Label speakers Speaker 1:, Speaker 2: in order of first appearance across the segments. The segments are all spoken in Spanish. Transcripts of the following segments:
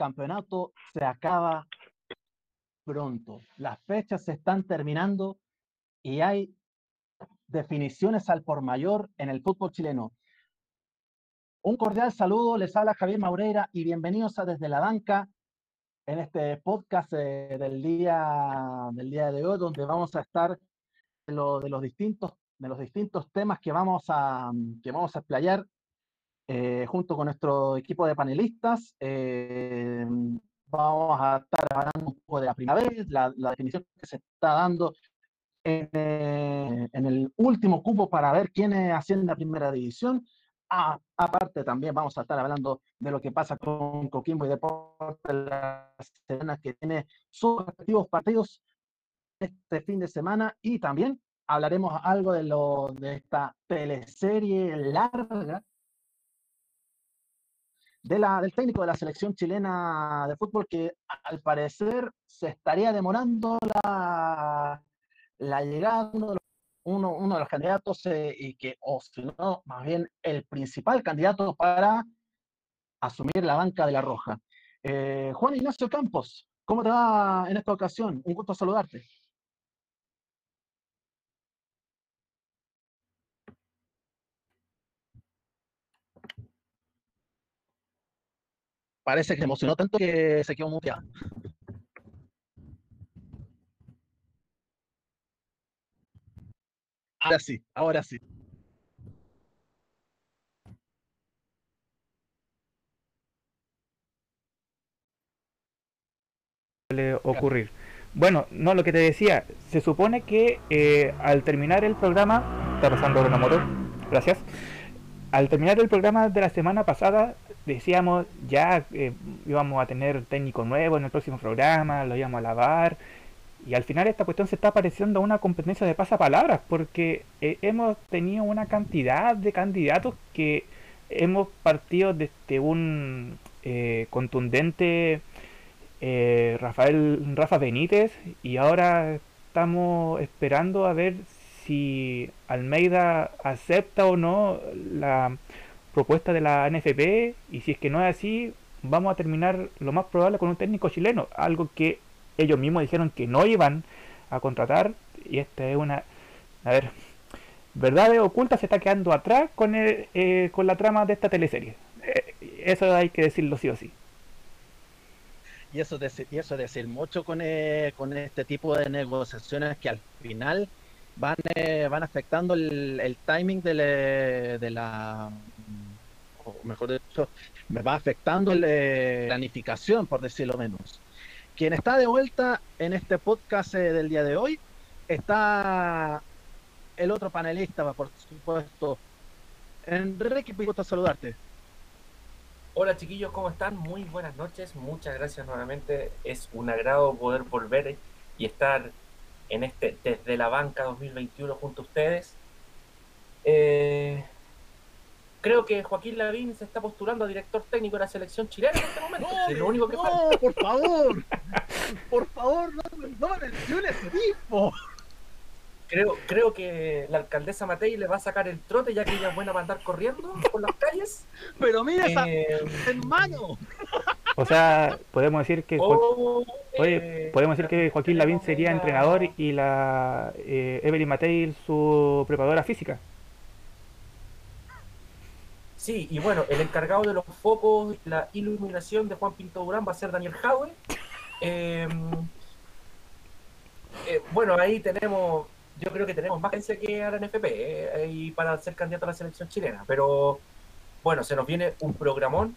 Speaker 1: campeonato se acaba pronto. Las fechas se están terminando y hay definiciones al por mayor en el fútbol chileno. Un cordial saludo, les habla Javier Maureira y bienvenidos a Desde la Banca en este podcast eh, del, día, del día de hoy, donde vamos a estar de, lo, de, los, distintos, de los distintos temas que vamos a, que vamos a explayar eh, junto con nuestro equipo de panelistas. Eh, vamos a estar hablando un poco de la primavera, la, la definición que se está dando en, en, el último cupo para ver quién asciende la primera división aparte, también vamos a estar hablando de lo que pasa con Coquimbo y Deportes la semana que tiene sus respectivos partidos este fin de semana y también hablaremos algo de, lo, de esta teleserie larga del técnico de la selección chilena de fútbol que al parecer se estaría demorando la, llegada de uno de los uno, uno de los candidatos eh, y que, o si no, más bien el principal candidato para asumir la banca de la Roja. Eh, Juan Ignacio Campos, ¿cómo te va en esta ocasión? Un gusto saludarte. Parece que emocionó tanto que se quedó muteado. Ahora sí, ahora sí.
Speaker 2: ocurrir. Bueno, no, lo que te decía, se supone que eh, al terminar el programa, está pasando una motor, gracias. Al terminar el programa de la semana pasada, decíamos ya eh, íbamos a tener técnico nuevo en el próximo programa, lo íbamos a lavar, y al final esta cuestión se está pareciendo a una competencia de pasapalabras, porque eh, hemos tenido una cantidad de candidatos que hemos partido desde un eh, contundente eh, Rafael Rafa Benítez y ahora estamos esperando a ver si Almeida acepta o no la propuesta de la NFP y si es que no es así vamos a terminar lo más probable con un técnico chileno, algo que ellos mismos dijeron que no iban a contratar y esta es una a ver verdades ocultas se está quedando atrás con eh, con la trama de esta teleserie. Eh, eso hay que decirlo sí o sí.
Speaker 1: Y eso y eso decir mucho con, eh, con este tipo de negociaciones que al final van van afectando el, timing de, de la mejor dicho me va afectando la planificación por decirlo menos quien está de vuelta en este podcast eh, del día de hoy está el otro panelista, por supuesto. Enrique, me gusta saludarte.
Speaker 3: Hola chiquillos, ¿cómo están? Muy buenas noches, muchas gracias nuevamente. Es un agrado poder volver y estar en este desde la banca 2021 junto a ustedes. Eh, creo que Joaquín Lavín se está postulando a director técnico de la selección chilena en este momento.
Speaker 1: No, es lo único que no, por favor. por favor, no, no menciones ese tipo.
Speaker 3: Creo, creo que la alcaldesa Matei le va a sacar el trote ya que ella es buena para andar corriendo por las calles.
Speaker 1: Pero mira esa eh, hermano.
Speaker 2: O sea, podemos decir que oh, eh, podemos decir que Joaquín Lavín sería entrenador y la eh, Evelyn Matei su preparadora física.
Speaker 3: Sí, y bueno, el encargado de los focos, la iluminación de Juan Pinto Durán va a ser Daniel Jaue. Em, eh, bueno, ahí tenemos, yo creo que tenemos más agencia que a la NFP eh, para ser candidato a la selección chilena. Pero bueno, se nos viene un programón,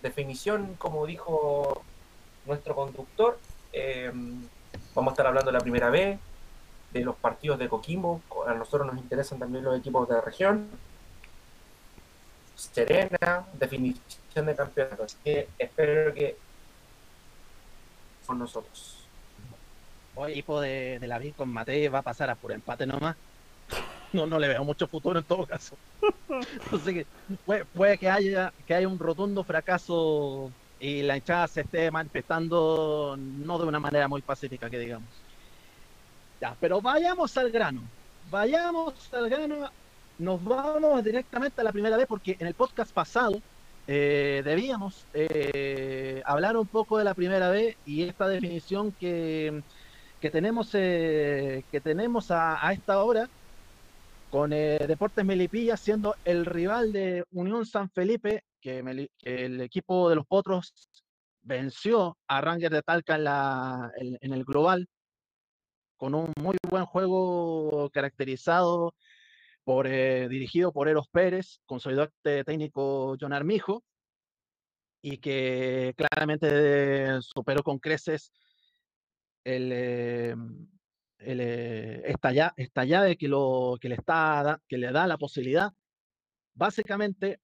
Speaker 3: definición, como dijo nuestro conductor. Em, vamos a estar hablando la primera vez, de los partidos de Coquimbo. A nosotros nos interesan también los equipos de la región serena definición de campeonato. Así que espero que con nosotros.
Speaker 1: el equipo de, de la VIN con Matei va a pasar a por empate nomás. No, no le veo mucho futuro en todo caso. que puede, que haya que haya un rotundo fracaso y la hinchada se esté manifestando no de una manera muy pacífica, que digamos. Ya, pero vayamos al grano. Vayamos al grano nos vamos directamente a la primera vez porque en el podcast pasado eh, debíamos eh, hablar un poco de la primera vez y esta definición que, que tenemos, eh, que tenemos a, esta hora con Deportes Melipilla siendo el rival de Unión San Felipe, que, el equipo de los Potros venció a Ranger de Talca en, la, en el global con un muy buen juego caracterizado por, eh, dirigido por Eros Pérez, con su ayudante técnico John Armijo, y que claramente superó con creces el, eh, el, eh, esta, llave, esta, llave que, lo, que, le está, que le da la posibilidad básicamente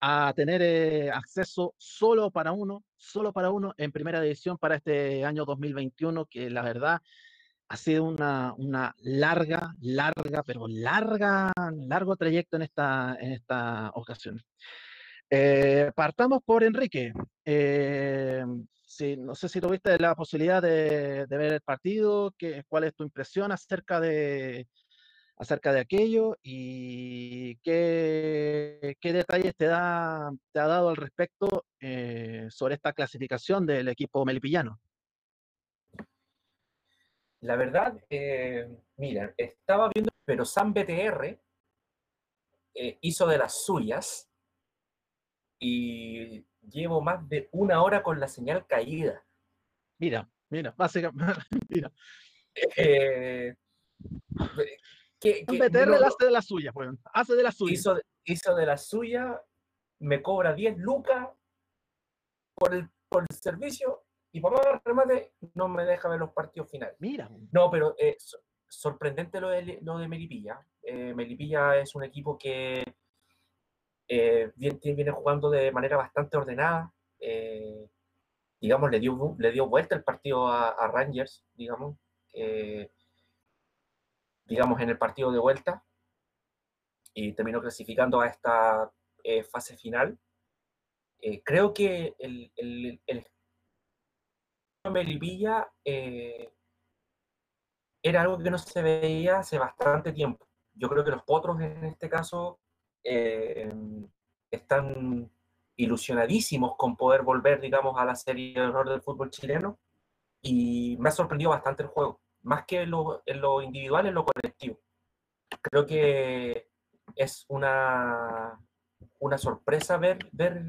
Speaker 1: a tener eh, acceso solo para uno, solo para uno en primera división para este año 2021, que la verdad ha sido una, una, larga, larga, pero larga, largo trayecto en esta, en esta ocasión. Eh, partamos por Enrique. Eh, si, no sé si tuviste la posibilidad de, ver el partido, que, cuál es tu impresión acerca de, acerca de aquello y qué, qué detalles te, da, te ha dado al respecto eh, sobre esta clasificación del equipo melipillano.
Speaker 3: La verdad, eh, mira, estaba viendo, pero San BTR eh, hizo de las suyas y llevo más de una hora con la señal caída.
Speaker 1: Mira, mira, básicamente, mira.
Speaker 3: Eh,
Speaker 1: que, que, BTR no, hace de la suya, pues, hace de la suya.
Speaker 3: Hizo, hizo de la suya, me cobra 10 lucas por el, por el servicio y para más remate no me deja ver los partidos finales.
Speaker 1: Mira.
Speaker 3: No, pero eh, sorprendente lo de, lo de Melipilla. Eh, Melipilla es un equipo que eh, viene, viene, jugando de manera bastante ordenada. Eh, digamos, le dio, le dio vuelta el partido a, a Rangers, digamos. digamos, en el partido de vuelta. Y terminó clasificando a esta fase final. creo que el, el, el Melipilla eh, era algo que no se veía hace bastante tiempo. Yo creo que los potros en este caso eh, están ilusionadísimos con poder volver, digamos, a la serie de honor del fútbol chileno y me ha sorprendido bastante el juego, más que en lo, en lo individual, en lo colectivo. Creo que es una, una sorpresa ver, ver,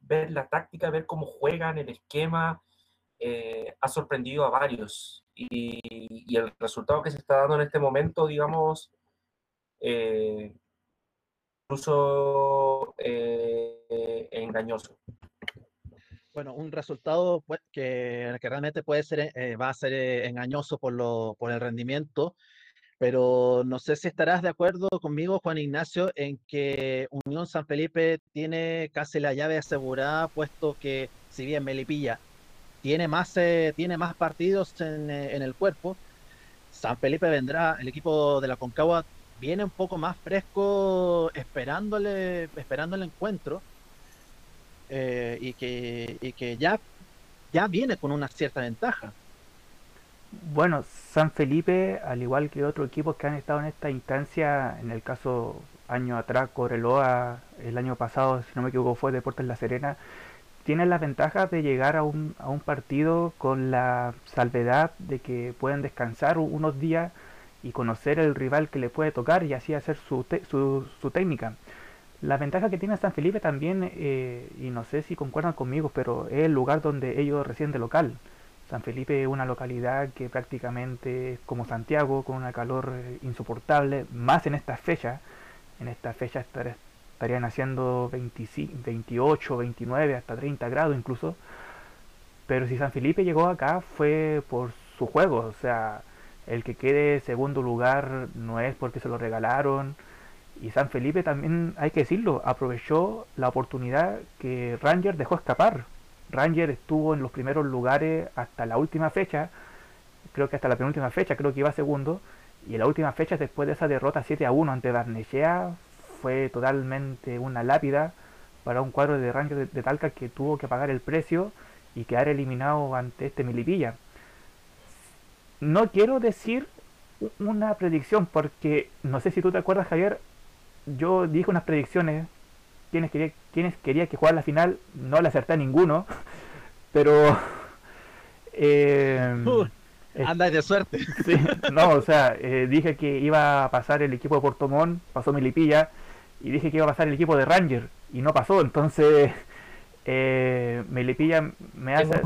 Speaker 3: ver la táctica, ver cómo juegan, el esquema, eh, ha sorprendido a varios y, y, el resultado que se está dando en este momento, digamos, eh, incluso eh, engañoso.
Speaker 1: Bueno, un resultado pues, que, que, realmente puede ser, eh, va a ser engañoso por, lo, por el rendimiento, pero no sé si estarás de acuerdo conmigo, Juan Ignacio, en que Unión San Felipe tiene casi la llave asegurada, puesto que si bien Melipilla tiene más, eh, tiene más partidos en, eh, en, el cuerpo. San Felipe vendrá, el equipo de la Concagua viene un poco más fresco esperándole, esperando el encuentro eh, y, que, y que ya, ya viene con una cierta ventaja.
Speaker 2: Bueno, San Felipe, al igual que otros equipos que han estado en esta instancia, en el caso año atrás, Coreloa, el año pasado, si no me equivoco, fue Deportes La Serena, tienen la ventaja de llegar a un, a un partido con la salvedad de que pueden descansar unos días y conocer el rival que le puede tocar y así hacer su, te, su, su técnica. La ventaja que tiene San Felipe también, eh, y no sé si concuerdan conmigo, pero es el lugar donde ellos residen de local. San Felipe es una localidad que prácticamente es como Santiago, con una calor eh, insoportable, más en estas fechas. En estas fechas estarían haciendo 25, 28, 29, hasta 30 grados incluso. Pero si San Felipe llegó acá fue por su juego, o sea, el que quede segundo lugar no es porque se lo regalaron. Y San Felipe también, hay que decirlo, aprovechó la oportunidad que Ranger dejó escapar. Ranger estuvo en los primeros lugares hasta la última fecha, creo que hasta la penúltima fecha, creo que iba segundo. Y en la última fecha, después de esa derrota 7 a 1 ante Barnechea, fue totalmente una lápida para un cuadro de Ranger de, de, Talca que tuvo que pagar el precio y quedar eliminado ante este Milipilla. No quiero decir una predicción porque no sé si tú te acuerdas Javier, yo dije unas predicciones quiénes quería, quiénes quería que jugara la final, no le acerté a ninguno, pero...
Speaker 1: Eh, Andáis de suerte.
Speaker 2: Sí, no, o sea, eh, dije que iba a pasar el equipo de Portomón, pasó Milipilla, y dije que iba a pasar el equipo de Ranger, y no pasó, entonces eh, Melipilla me hace...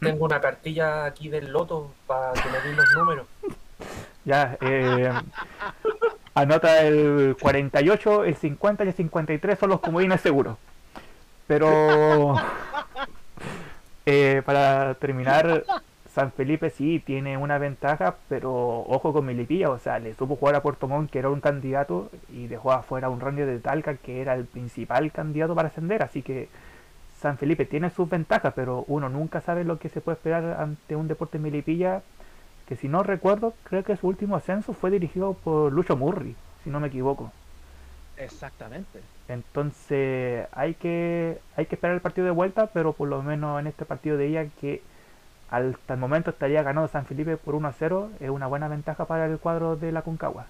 Speaker 3: Tengo una, cartilla aquí del loto para que me den los números.
Speaker 2: Ya, eh, anota el 48, el 50 y el 53 son los comodines seguros. Pero eh, para terminar, San Felipe sí tiene una ventaja, pero ojo con Melipilla, o sea, le supo jugar a Puerto Montt, que era un candidato, y dejó afuera un Ranger de Talca, que era el principal candidato para ascender, así que San Felipe tiene sus ventajas, pero uno nunca sabe lo que se puede esperar ante un deporte Melipilla, que si no recuerdo, creo que su último ascenso fue dirigido por Lucho Murri, si no me equivoco.
Speaker 1: Exactamente.
Speaker 2: Entonces hay que hay que esperar el partido de vuelta, pero por lo menos en este partido de ella que hasta el momento estaría ganando San Felipe por 1 a 0, es una buena ventaja para el cuadro de la Concagua.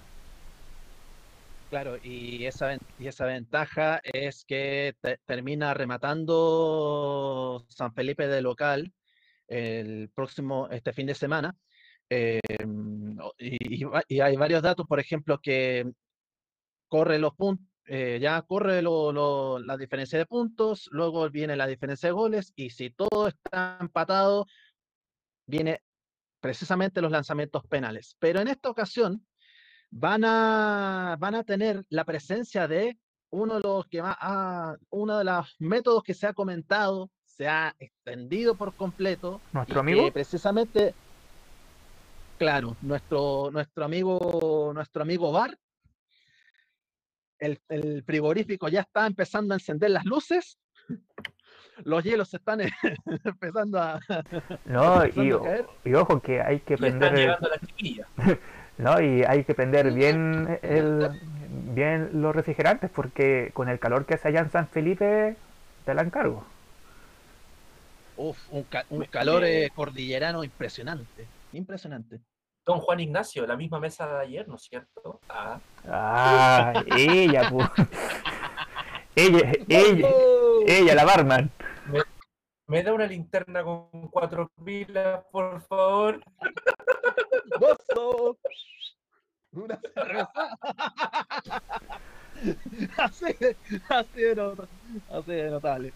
Speaker 1: Claro, y esa, y esa ventaja es que termina rematando San Felipe de local el próximo, este fin de semana. Em, y, hay varios datos, por ejemplo, que corre los puntos, eh, ya corre la diferencia de puntos, luego viene la diferencia de goles, y si todo está empatado, viene precisamente los lanzamientos penales. Pero en esta ocasión, van a, van a tener la presencia de uno de los que va uno de los métodos que se ha comentado, se ha extendido por completo.
Speaker 2: Nuestro amigo.
Speaker 1: precisamente, claro, nuestro, nuestro amigo, nuestro amigo Bar, el, el frigorífico ya está empezando a encender las luces. Los hielos se están empezando a.
Speaker 2: No, y, y, ojo que hay que prender. ¿no? Y hay que prender bien el, bien los refrigerantes porque con el calor que hace allá en San Felipe te la encargo.
Speaker 1: Uf, un, calor eh, cordillerano impresionante, impresionante.
Speaker 3: Don Juan Ignacio, la misma mesa de ayer, ¿no es cierto?
Speaker 2: Ah, ah ella, pues. ella, ella, ella, la barman.
Speaker 3: ¿Me da una linterna con cuatro pilas, por favor?
Speaker 1: ¡Gozo! Una cerveza. así, así, de notable. así de notable.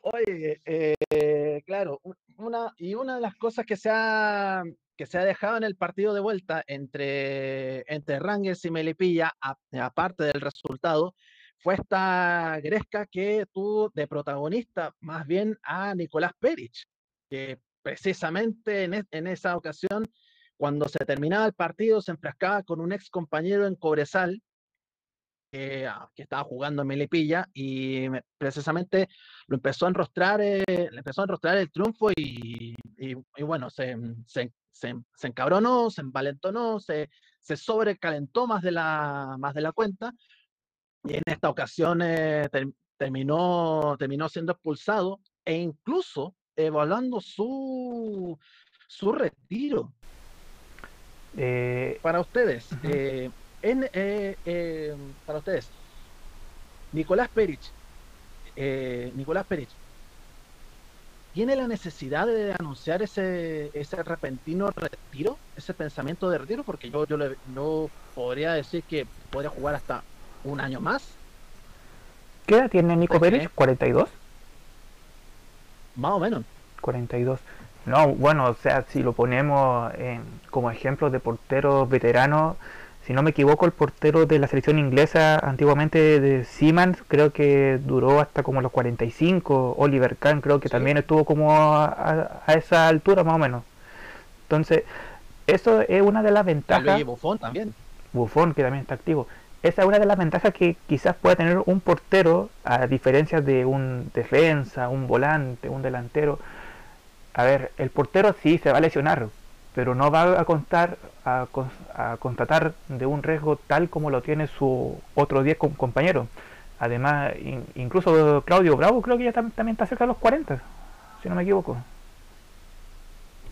Speaker 1: Oye, eh, claro, una, y una de las cosas que se ha, que se ha dejado en el partido de vuelta entre, entre Rangers y Melipilla, aparte del resultado, fue esta Gresca que tuvo de protagonista más bien a Nicolás Perich, que precisamente en, en, esa ocasión, cuando se terminaba el partido, se enfrascaba con un ex compañero en Cobresal, ah, que estaba jugando en Melipilla, y precisamente lo empezó a enrostrar, eh, le empezó a enrostrar el triunfo y, y, bueno, se, se, se, se, encabronó, se envalentonó, se, se sobrecalentó más de la, más de la cuenta, y en esta ocasión eh, terminó, terminó siendo expulsado e incluso evaluando su, su retiro. Eh, para ustedes, eh, en, para ustedes, Nicolás Perich, Nicolás Perich, ¿tiene la necesidad de anunciar ese, ese repentino retiro, ese pensamiento de retiro? Porque yo, yo, le, yo podría decir que podría jugar hasta un año más.
Speaker 2: ¿Qué edad tiene Nico Pérez? ¿42?
Speaker 1: Más o menos.
Speaker 2: 42. No, bueno, o sea, si lo ponemos como ejemplo de porteros veteranos, si no me equivoco, el portero de la selección inglesa antiguamente de Siemens creo que duró hasta como los 45. Oliver Kahn creo que también estuvo como a, esa altura más o menos. Entonces, eso es una de las ventajas.
Speaker 1: Y Buffon también.
Speaker 2: Buffon que también está activo esa es una de las ventajas que quizás pueda tener un portero, a diferencia de un defensa, un volante, un delantero. A ver, el portero sí se va a lesionar, pero no va a contar a, constatar de un riesgo tal como lo tiene su otro 10 compañero. Además, incluso Claudio Bravo creo que ya también está cerca de los 40, si no me equivoco.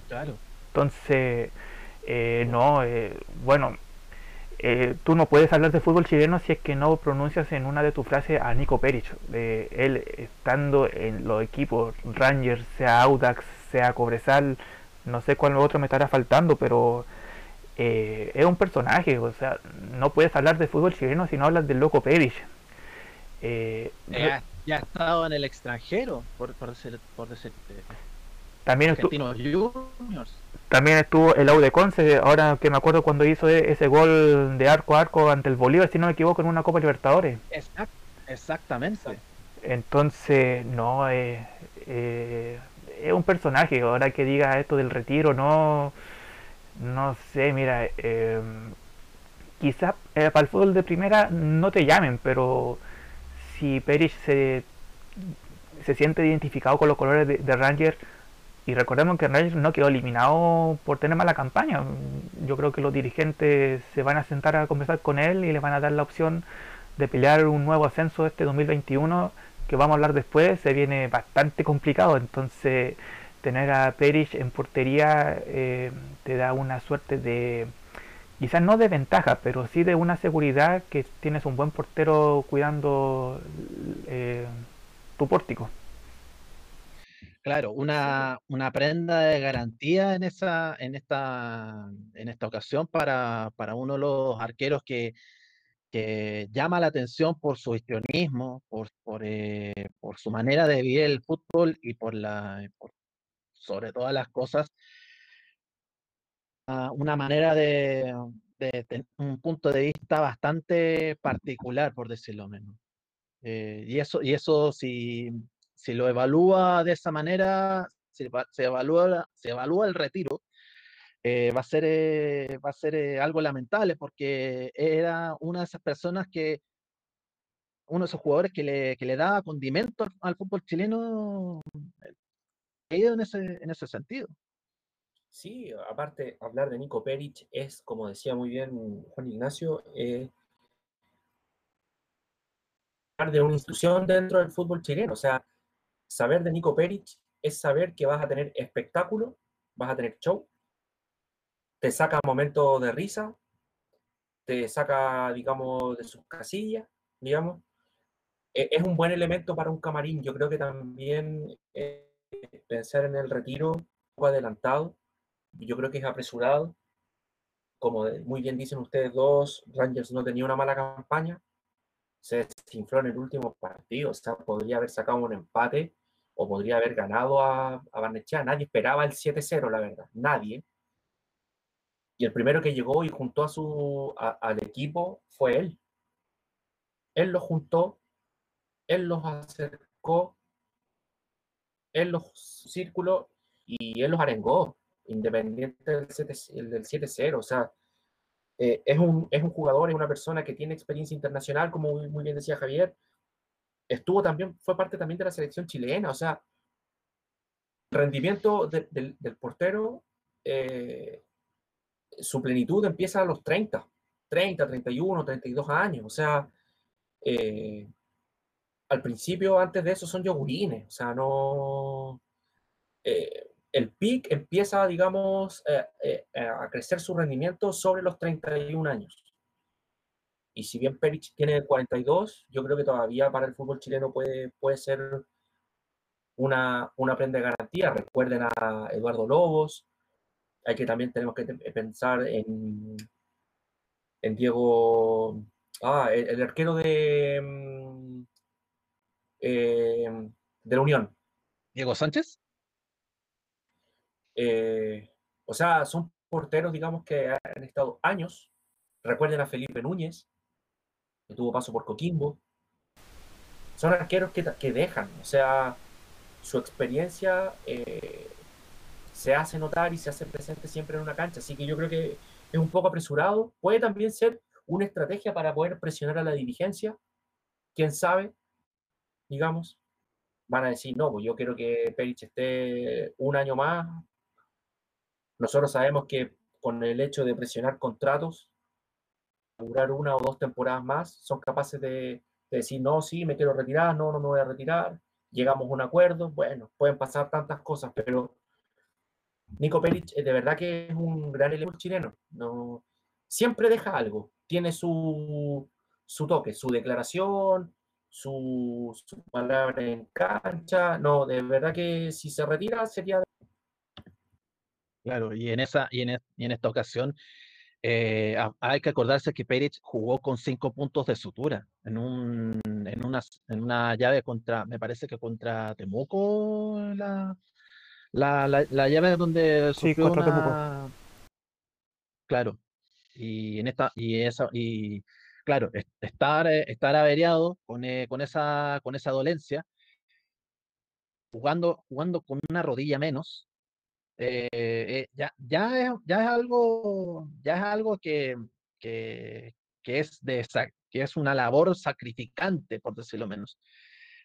Speaker 1: Claro.
Speaker 2: Entonces, eh, no, eh, bueno, eh, tú no puedes hablar de fútbol chileno si es que no pronuncias en una de tus frases a Nico Perich. De él estando en los equipos Rangers, sea Audax, sea Cobresal, no sé cuál otro me estará faltando, pero eh, es un personaje. O sea, no puedes hablar de fútbol chileno si no hablas del loco Perich.
Speaker 1: Eh, ya, ha estado en el extranjero, por, por, por decirte.
Speaker 2: También estuvo, también estuvo el Aude Conce, ahora que me acuerdo cuando hizo e-, ese gol de arco a arco ante el Bolívar, si no me equivoco, en una Copa Libertadores.
Speaker 1: exactamente.
Speaker 2: Entonces, no, eh, eh, es un personaje. Ahora que diga esto del retiro, no, no sé, mira, eh, quizás para el fútbol de primera no te llamen, pero si Perich se, se siente identificado con los colores de, de Ranger, y recordemos que Rangers no quedó eliminado por tener mala campaña. Yo creo que los dirigentes se van a sentar a conversar con él y le van a dar la opción de pelear un nuevo ascenso este 2021 que vamos a hablar después. Se viene bastante complicado. Entonces tener a Perich en portería eh, te da una suerte de, quizás no de ventaja, pero sí de una seguridad que tienes un buen portero cuidando eh, tu pórtico.
Speaker 1: Claro, una, una, prenda de garantía en esa, en esta, en esta ocasión para, para uno de los arqueros que, que llama la atención por su histrionismo, por, por, eh, por, su manera de vivir el fútbol y por la sobre todas las cosas una manera de, de, un punto de vista bastante particular, por decirlo menos. Eh, y eso, y eso si si lo evalúa de esa manera, si se evalúa, se evalúa el retiro, eh, va a ser, eh, va a ser eh, algo lamentable porque era una de esas personas que, uno de esos jugadores que le, que le daba condimento al, fútbol chileno en ese, en ese sentido.
Speaker 3: Sí, aparte, hablar de Nico Peric es, como decía muy bien Juan Ignacio, hablar de una institución dentro del fútbol chileno. O sea, saber de Nico Peric es saber que vas a tener espectáculo, vas a tener show, te saca momentos de risa, te saca, digamos, de sus casillas, digamos. E, es un buen elemento para un camarín. Yo creo que también eh, pensar en el retiro adelantado, yo creo que es apresurado. Como muy bien dicen ustedes dos, Rangers no tenía una mala campaña, se desinfló en el último partido, o sea, podría haber sacado un empate o podría haber ganado a, a Barnechea. Nadie esperaba el 7-0, la verdad, nadie. Y el primero que llegó y juntó a su, al equipo fue él. Él los juntó, él los acercó, él los círculos y él los arengó, independiente del 7-0. O sea, eh, es, un, es un jugador, es una persona que tiene experiencia internacional, como muy bien decía Javier, estuvo también, fue parte también de la selección chilena, o sea, rendimiento del portero, eh, su plenitud empieza a los 30, 30, 31, 32 años, o sea, eh, al principio, antes de eso, son yogurines, o sea, no... Eh, el pic empieza, digamos, a crecer su rendimiento sobre los 31 años. Y si bien Perich tiene 42, yo creo que todavía para el fútbol chileno puede, puede ser una, una prenda de garantía. Recuerden a Eduardo Lobos. Hay que también tenemos que pensar en, en Diego, ah, el, arquero de, mm, eh, de la Unión.
Speaker 1: Diego Sánchez.
Speaker 3: Eh, o sea, son porteros, digamos, que han estado años. Recuerden a Felipe Núñez, que tuvo paso por Coquimbo. Son arqueros que, que dejan, o sea, su experiencia eh, se hace notar y se hace presente siempre en una cancha. Así que yo creo que es un poco apresurado. Puede también ser una estrategia para poder presionar a la dirigencia. Quién sabe, digamos. Van a decir, no, pues yo quiero que Perich esté un año más. Nosotros sabemos que con el hecho de presionar contratos, durar una o dos temporadas más, son capaces de, decir, no, sí, me quiero retirar, no, no me voy a retirar, llegamos a un acuerdo, bueno, pueden pasar tantas cosas, pero Nico Peric de verdad que es un gran elemento chileno, no, siempre deja algo, tiene su, su toque, su declaración, su, palabra en cancha. No, de verdad que si se retira sería.
Speaker 1: Claro, y en esa, y en esta ocasión eh, hay que acordarse que Peric jugó con cinco puntos de sutura en, un, en, una, en una llave contra, me parece que contra Temuco, la, la, la, llave donde
Speaker 2: sí, contra Temuco.
Speaker 1: Claro, y en esta, y esa, y claro, estar, estar averiado con, eh, con, esa, con esa dolencia, jugando, jugando con una rodilla menos, eh, eh, ya, ya, es, ya es algo, ya es algo que, que, que es de que es una labor sacrificante, por decirlo menos.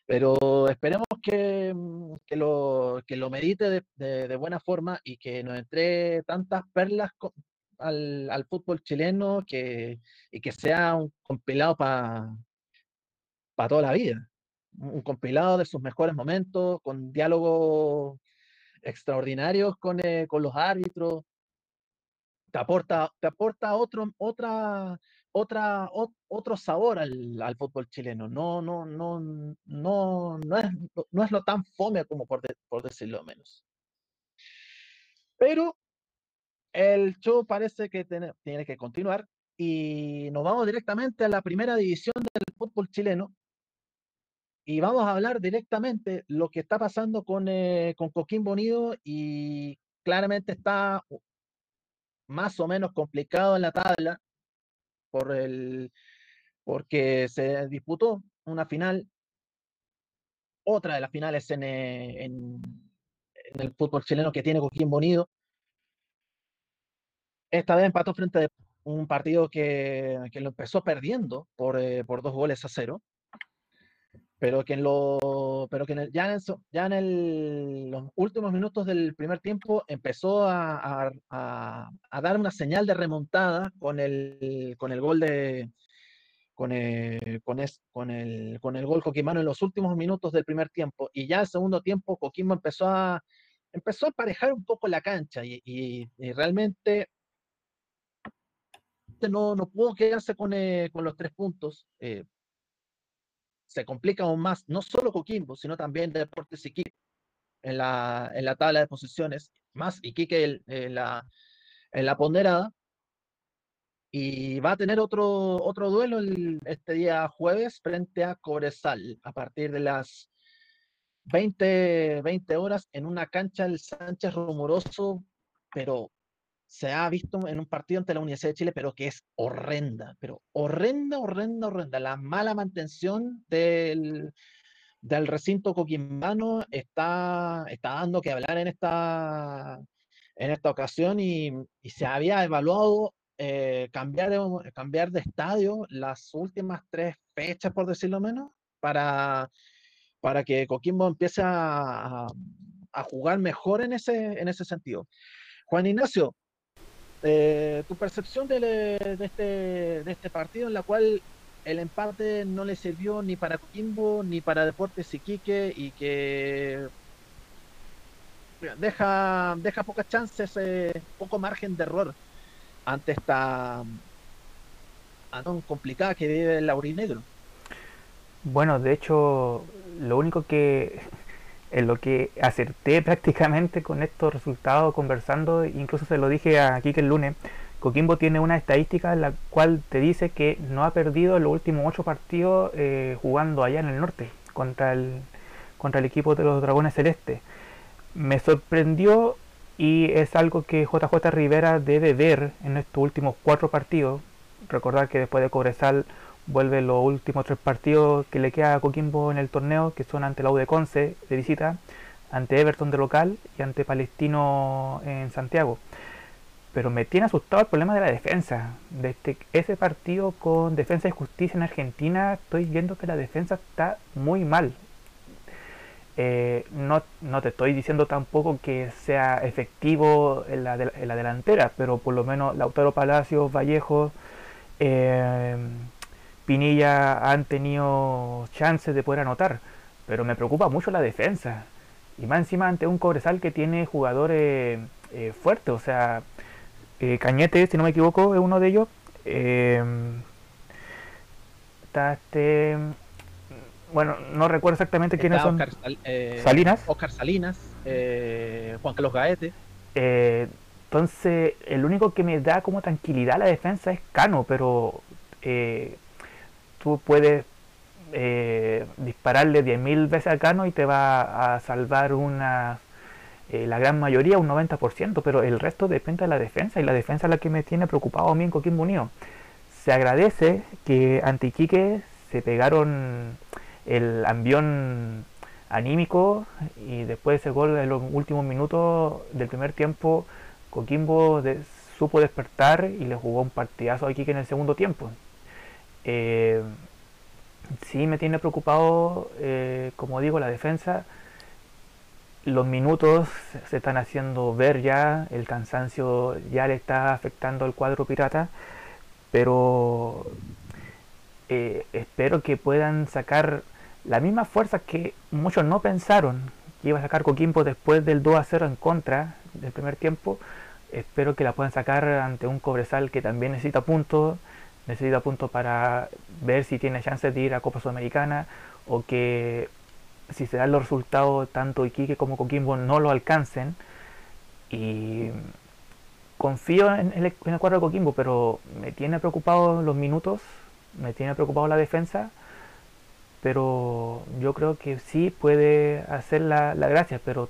Speaker 1: Pero esperemos que, mm, que, lo, que lo medite de, de, de, buena forma y que nos entre tantas perlas al, al fútbol chileno que, y que sea un compilado para para toda la vida. Un compilado de sus mejores momentos, con diálogo extraordinarios con, eh, con los árbitros. Te aporta, te aporta otro, otra, otra, otro sabor al, al, fútbol chileno. No, no, no, no, no es, no es lo tan fome como por, por decirlo menos. Pero el show parece que tiene, tiene que continuar y nos vamos directamente a la primera división del fútbol chileno, y vamos a hablar directamente lo que está pasando con, eh, con Coquimbo Unido y claramente está más o menos complicado en la tabla por el, porque se disputó una final, otra de las finales en, eh, el fútbol chileno que tiene Coquimbo Unido. Esta vez empató frente a un partido que, que lo empezó perdiendo por, eh, por dos goles a cero pero que en lo pero que ya en, los últimos minutos del primer tiempo empezó a, dar una señal de remontada con el con el gol de con el, con, es, el con el gol Coquimano en los últimos minutos del primer tiempo. Y ya el segundo tiempo Coquimbo empezó a empezó a parejar un poco la cancha y realmente no, no pudo quedarse con, eh, con los tres puntos eh, se complica aún más, no solo Coquimbo, sino también Deportes Iquique en la, en la tabla de posiciones, más Iquique en, la, en la ponderada. Y va a tener otro, otro duelo el, este día jueves frente a Cobresal a partir de las 20, 20 horas en una cancha del Sánchez rumoroso, pero se ha visto en un partido ante la Universidad de Chile, pero que es horrenda, pero horrenda, horrenda, horrenda. La mala mantención del, del recinto coquimbano está, está dando que hablar en esta, en esta ocasión y, se había evaluado eh, cambiar, de, cambiar de estadio las últimas tres fechas, por decirlo menos, para, para que Coquimbo empiece a, a, jugar mejor en ese, en ese sentido. Juan Ignacio, eh, tu percepción de, este, de este partido en la cual el empate no le sirvió ni para Coquimbo ni para Deportes Iquique y que deja, deja pocas chances, eh, poco margen de error ante esta tan complicada que vive el Laurinegro.
Speaker 2: Bueno, de hecho, lo único que en lo que acerté prácticamente con estos resultados conversando, incluso se lo dije a Kike el lunes, Coquimbo tiene una estadística en la cual te dice que no ha perdido los últimos ocho partidos eh, jugando allá en el norte contra el, contra el equipo de los Dragones Celestes. Me sorprendió y es algo que JJ Rivera debe ver en estos últimos cuatro partidos. Recordar que después de Cobresal vuelve los últimos tres partidos que le queda a Coquimbo en el torneo, que son ante la U de Conce de visita, ante Everton de local y ante Palestino en Santiago. Pero me tiene asustado el problema de la defensa. Desde ese partido con Defensa y Justicia en Argentina, estoy viendo que la defensa está muy mal. Eh, no, no, te estoy diciendo tampoco que sea efectivo en la, en la delantera, pero por lo menos Lautaro Palacios, Vallejo, eh, Pinilla han tenido chances de poder anotar, pero me preocupa mucho la defensa. Y más encima ante un Cobresal que tiene jugadores eh, fuertes, o sea, eh, Cañete, si no me equivoco, es uno de ellos, em, está este. Bueno, no recuerdo exactamente quiénes son.
Speaker 1: eh,
Speaker 2: Salinas.
Speaker 1: Oscar Salinas, Juan Carlos Gaete.
Speaker 2: Entonces, el único que me da como tranquilidad la defensa es Cano, pero eh, tú puedes eh, dispararle 10.000 veces a Cano y te va a salvar una eh, la gran mayoría, un 90%, pero el resto depende de la defensa y la defensa es la que me tiene preocupado a mí en Coquimbo Unido. Se agradece que ante Iquique se pegaron el ambión anímico y después de ese gol en los últimos minutos del primer tiempo Coquimbo de- supo despertar y le jugó un partidazo a Iquique en el segundo tiempo. Eh, sí me tiene preocupado, eh, como digo, la defensa. Los minutos se están haciendo ver ya, el cansancio ya le está afectando al cuadro pirata, pero eh, espero que puedan sacar la misma fuerza que muchos no pensaron que iba a sacar Coquimbo después del 2 a 0 en contra del primer tiempo. Espero que la puedan sacar ante un Cobresal que también necesita puntos, necesita puntos para ver si tiene chances de ir a Copa Sudamericana o que si se dan los resultados tanto Iquique como Coquimbo no lo alcancen. Y confío en el, en cuadro de Coquimbo, pero me tiene preocupado los minutos, me tiene preocupado la defensa, pero yo creo que sí puede hacer la, la gracia, pero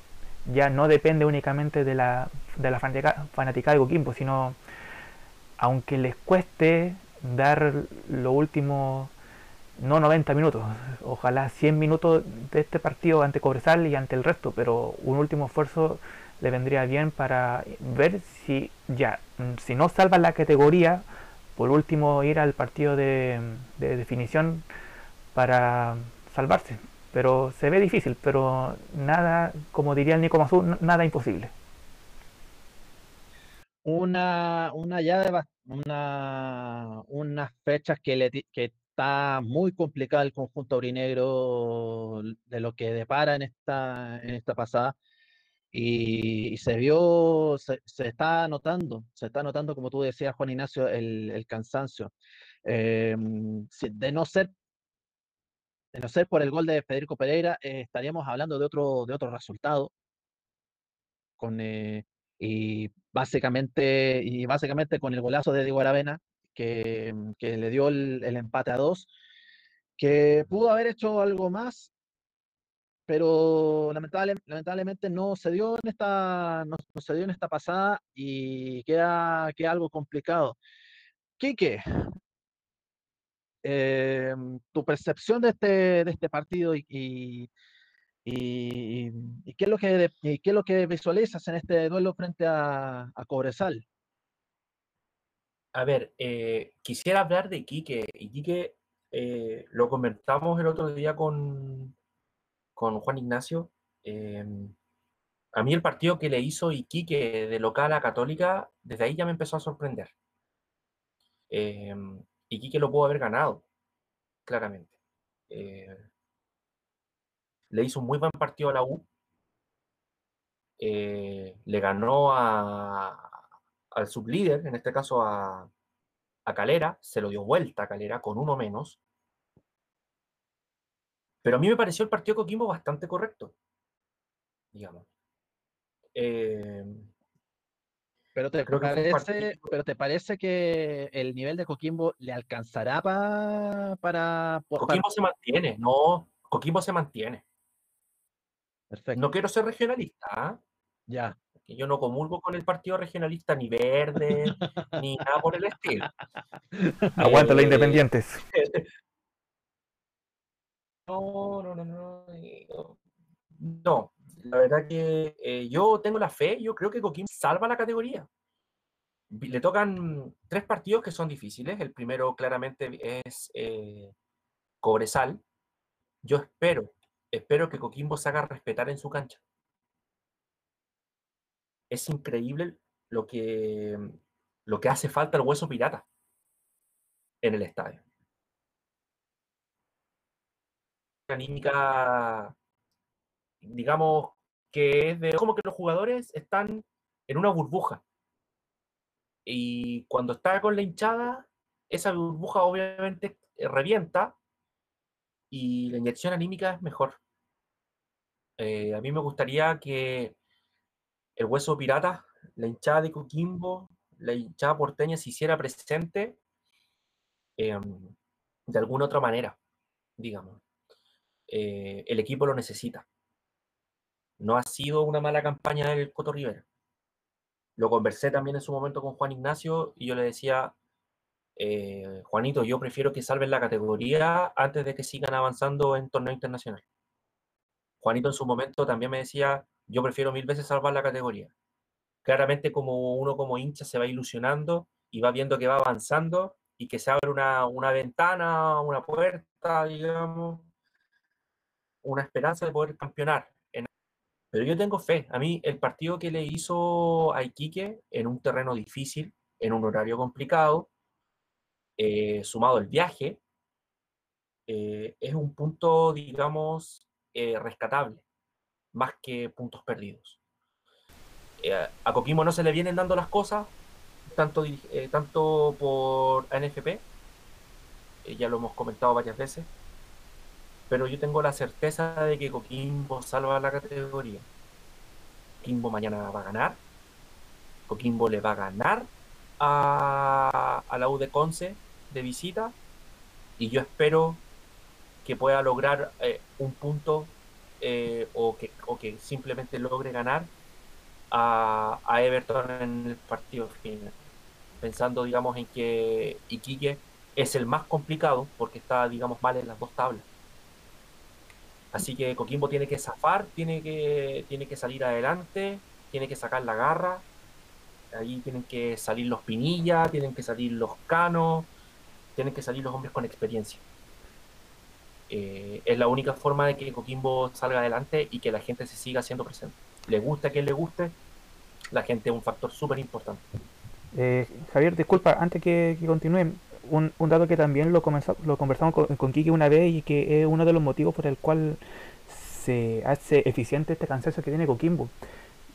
Speaker 2: ya no depende únicamente de la, de la fanática, fanática de Coquimbo, sino aunque les cueste dar lo último, no 90 minutos, ojalá 100 minutos de este partido ante Cobresal y ante el resto, pero un último esfuerzo le vendría bien para ver si ya, mm, si no salvan la categoría, por último ir al partido de, de definición para salvarse. Pero se ve difícil, pero nada, como diría el Nico Mazú, nada imposible.
Speaker 1: Una, una llave, bas- una, unas fechas que, le, que está muy complicada el conjunto aurinegro de lo que depara en esta, en esta pasada. Y, se vio, se, se está notando, se está notando, como tú decías, Juan Ignacio, el, el cansancio. Eh, de no ser, de no ser por el gol de Federico Pereira, eh, estaríamos hablando de otro, de otro resultado. Con, eh, y básicamente, y básicamente con el golazo de Diego Aravena, que, que le dio el, el empate a dos, que pudo haber hecho algo más, pero lamentable- lamentablemente no se dio en esta, no, se dio en esta pasada y queda, queda algo complicado. Quique, eh, tu percepción de este, de este partido y, y- y qué es lo que, y qué es lo que visualizas en este duelo frente a, a Cobresal.
Speaker 3: A ver, eh, quisiera hablar de Iquique. Iquique eh, lo comentamos el otro día con, con Juan Ignacio. eh, a mí el partido que le hizo Iquique de local a Católica, desde ahí ya me empezó a sorprender. Eh, Iquique lo pudo haber ganado, claramente. Le hizo un muy buen partido a la U. Eh, le ganó a, al sublíder, en este caso a, a Calera, se lo dio vuelta a Calera con uno menos. Pero a mí me pareció el partido de Coquimbo bastante correcto, digamos. Eh,
Speaker 1: Pero te, parece,
Speaker 3: partido-
Speaker 1: pero ¿te parece que el nivel de Coquimbo le alcanzará pa- para, para-
Speaker 3: Coquimbo se mantiene, no, Coquimbo se mantiene.
Speaker 1: Perfecto,
Speaker 3: No quiero ser regionalista, ¿ah?
Speaker 1: ya.
Speaker 3: que yo no comulgo con el partido regionalista ni verde, ni nada por el estilo.
Speaker 2: Aguanta los
Speaker 3: Eh,
Speaker 2: independientes.
Speaker 3: No, no, no, no. no. No, la verdad que eh, yo tengo la fe, yo creo que Coquimbo salva la categoría. Le tocan tres partidos que son difíciles. El primero claramente es eh, Cobresal. Yo espero, espero que Coquimbo se haga respetar en su cancha. Es increíble lo que, lo que hace falta el hueso pirata en el estadio. anímica, digamos, que es de como que los jugadores están en una burbuja. Y cuando está con la hinchada, esa burbuja obviamente revienta y la inyección anímica es mejor. Eh, a mí me gustaría que el hueso pirata, la hinchada de Coquimbo, la hinchada porteña se hiciera presente em, de alguna otra manera, digamos. Eh, el equipo lo necesita. No ha sido una mala campaña del Coto Rivera. Lo conversé también en su momento con Juan Ignacio y yo le decía, eh, Juanito, yo prefiero que salven la categoría antes de que sigan avanzando en torneo internacional. Juanito en su momento también me decía, yo prefiero mil veces salvar la categoría. Claramente como uno como hincha se va ilusionando y va viendo que va avanzando y que se abre una, una ventana, una puerta, digamos, una esperanza de poder campeonar. Pero yo tengo fe. A mí el partido que le hizo a Iquique en un terreno difícil, en un horario complicado, eh, sumado el viaje, eh, es un punto, digamos, eh, rescatable, más que puntos perdidos. a Coquimbo no se le vienen dando las cosas, tanto, tanto por ANFP, ya lo hemos comentado varias veces, pero yo tengo la certeza de que Coquimbo salva la categoría. Coquimbo mañana va a ganar. Coquimbo le va a ganar a, la U de Conce de visita. Y yo espero que pueda lograr eh, un punto eh, o, que, que simplemente logre ganar a, a, Everton en el partido final. Pensando, digamos, en que Iquique es el más complicado porque está, digamos, mal en las dos tablas. Así que Coquimbo tiene que zafar, tiene que, tiene que salir adelante, tiene que sacar la garra. Ahí tienen que salir los Pinilla, tienen que salir los Canos, tienen que salir los hombres con experiencia. Eh, es la única forma de que Coquimbo salga adelante y que la gente se siga haciendo presente. Le gusta a quien le guste, la gente es un factor súper importante.
Speaker 2: Eh, Javier, disculpa, antes que, que continúe, un, dato que también lo, lo conversamos con, con una vez y que es uno de los motivos por el cual se hace eficiente este cansancio que tiene Coquimbo.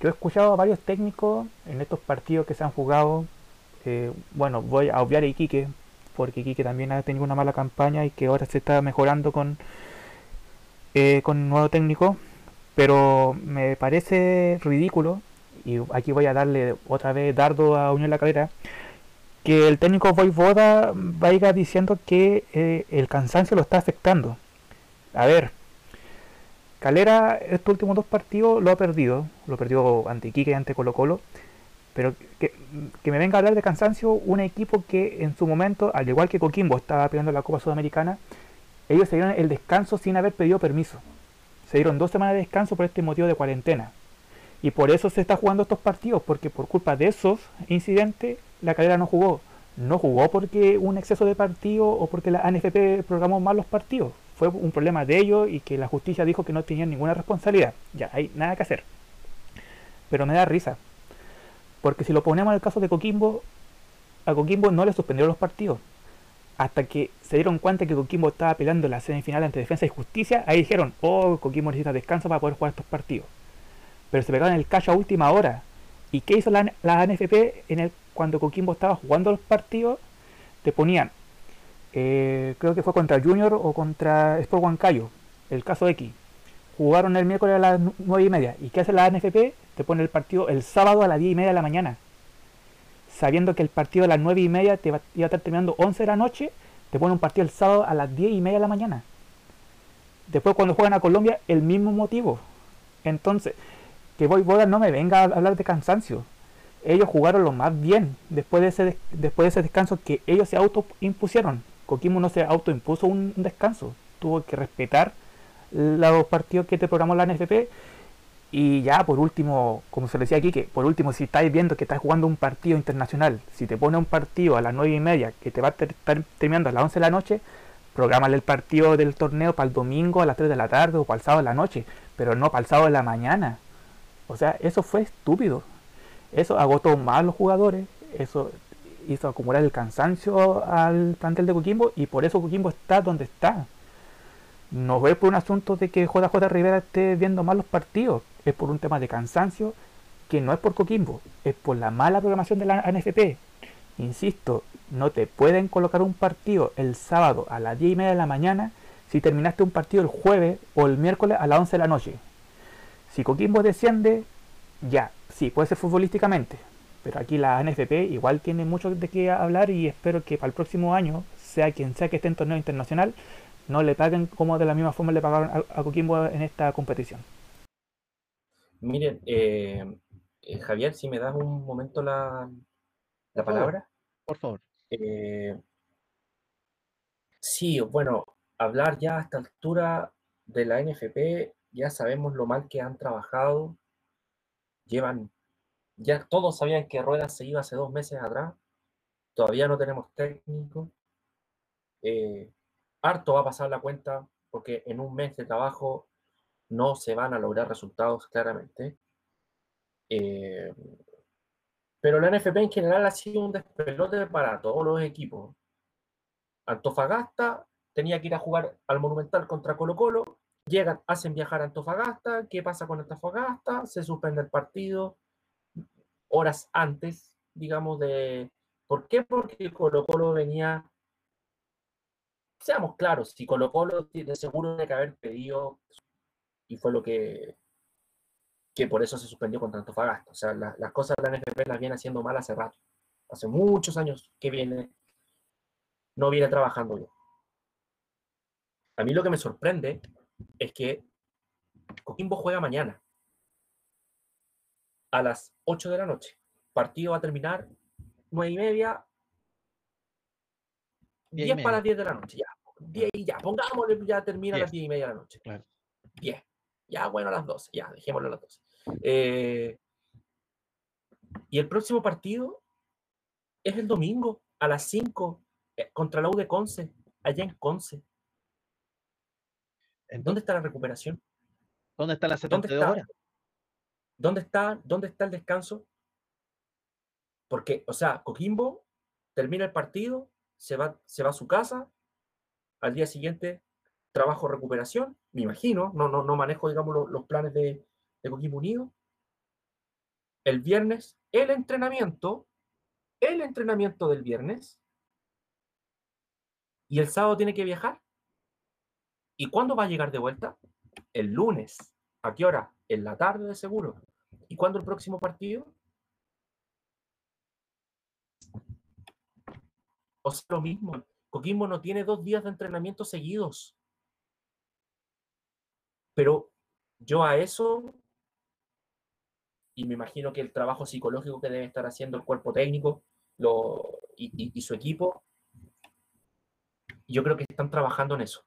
Speaker 2: Yo he escuchado a varios técnicos en estos partidos que se han jugado. Eh, bueno, voy a obviar a Iquique, porque Iquique también ha tenido una mala campaña y que ahora se está mejorando con, eh, con un nuevo técnico. Pero me parece ridículo, y aquí voy a darle otra vez dardo a Unión La Calera, que el técnico Voivoda vaya diciendo que eh, el cansancio lo está afectando. A ver, Calera estos últimos dos partidos lo ha perdido, lo perdió ante Iquique y ante Colo Colo, pero que, me venga a hablar de cansancio un equipo que en su momento, al igual que Coquimbo estaba peleando la Copa Sudamericana, ellos se dieron el descanso sin haber pedido permiso. Se dieron dos semanas de descanso por este motivo de cuarentena. Y por eso se está jugando estos partidos, porque por culpa de esos incidentes la calera no jugó. No jugó porque un exceso de partido o porque la ANFP programó mal los partidos. Fue un problema de ellos y que la justicia dijo que no tenían ninguna responsabilidad. Ya, hay nada que hacer. Pero me da risa. Porque si lo ponemos en el caso de Coquimbo, a Coquimbo no le suspendieron los partidos. Hasta que se dieron cuenta que Coquimbo estaba peleando la semifinal ante Defensa y Justicia, ahí dijeron, oh, Coquimbo necesita descanso para poder jugar estos partidos. Pero se pegaron el cacho a última hora. ¿Y qué hizo la, la ANFP en el cuando Coquimbo estaba jugando los partidos, te ponían, eh, creo que fue contra Junior o contra Sport Huancayo, el caso X. Jugaron el miércoles a las 9 y media. ¿Y qué hace la NFP? Te pone el partido el sábado a las 10 y media de la mañana. Sabiendo que el partido a las 9 y media te va, iba a estar terminando 11 de la noche, te pone un partido el sábado a las 10 y media de la mañana. Después cuando juegan a Colombia, el mismo motivo. Entonces, que voy Boda no me venga a hablar de cansancio ellos jugaron lo más bien después de ese, después de ese descanso que ellos se autoimpusieron. Coquimbo no se autoimpuso un descanso, tuvo que respetar los partidos que te programó la NFP. Y ya por último, como se le decía aquí, que por último, si estáis viendo que estás jugando un partido internacional, si te pone un partido a las 9 y media que te va a estar terminando a las 11 de la noche, programale el partido del torneo para el domingo a las 3 de la tarde o para el sábado de la noche, pero no para el sábado de la mañana. O sea, eso fue estúpido. Eso agotó más a los jugadores, eso hizo acumular el cansancio al plantel de Coquimbo y por eso Coquimbo está donde está. No es por un asunto de que JJ Rivera esté viendo mal los partidos, es por un tema de cansancio que no es por Coquimbo, es por la mala programación de la NFP. insisto, no te pueden colocar un partido el sábado a las 10 y media de la mañana si terminaste un partido el jueves o el miércoles a las 11 de la noche. Si Coquimbo desciende, ya, sí, puede ser futbolísticamente, pero aquí la NFP igual tiene mucho de qué hablar y espero que para el próximo año, sea quien sea que esté en torneo internacional, no le paguen como de la misma forma le pagaron a, Coquimbo en esta competición.
Speaker 3: Miren, eh, eh, Javier, si me das un momento la, la palabra.
Speaker 1: Por favor.
Speaker 3: Eh, sí, bueno, hablar ya a esta altura de la NFP, ya sabemos lo mal que han trabajado. Llevan, ya todos sabían que Ruedas se iba hace dos meses atrás. Todavía no tenemos técnico. Eh, harto va a pasar la cuenta porque en un mes de trabajo no se van a lograr resultados claramente. Eh, pero la NFP en general ha sido un despelote para todos los equipos. Antofagasta tenía que ir a jugar al Monumental contra Colo Colo, llegan, hacen viajar a Antofagasta, ¿qué pasa con Antofagasta? Se suspende el partido horas antes, digamos, de... ¿Por qué? Porque Colo Colo venía... Seamos claros, si Colo Colo de seguro tiene que haber pedido, y fue lo que que por eso se suspendió contra Antofagasta. O sea, las cosas de la NFP las viene haciendo mal hace rato. Hace muchos años que viene, no viene trabajando bien. A mí lo que me sorprende es que Coquimbo juega mañana a las 8 de la noche. Partido va a terminar 9 y media, 10 para las 10 de la noche. Ya, 10 y ya, pongámosle, ya termina a las 10 y media de la noche. Claro. 10. Ya, bueno, a las 12, ya, dejémoslo a las 12. Eh, y el próximo partido es el domingo a las 5 eh, contra la U de Conce, allá en Conce. ¿Dónde está la recuperación?
Speaker 1: ¿Dónde está la 72
Speaker 3: ¿Dónde está? ¿Dónde está, ¿Dónde está el descanso? Porque, o sea, Coquimbo termina el partido, se va, se va a su casa, al día siguiente trabajo recuperación, me imagino, no, no, no manejo, digamos, los, planes de, de Unido. El viernes, el entrenamiento, el entrenamiento del viernes, y el sábado tiene que viajar. ¿Y cuándo va a llegar de vuelta? El lunes. ¿A qué hora? En la tarde de seguro. ¿Y cuándo el próximo partido? O sea, lo mismo. Coquimbo no tiene dos días de entrenamiento seguidos. Pero yo a eso, y me imagino que el trabajo psicológico que debe estar haciendo el cuerpo técnico y, su equipo, yo creo que están trabajando en eso.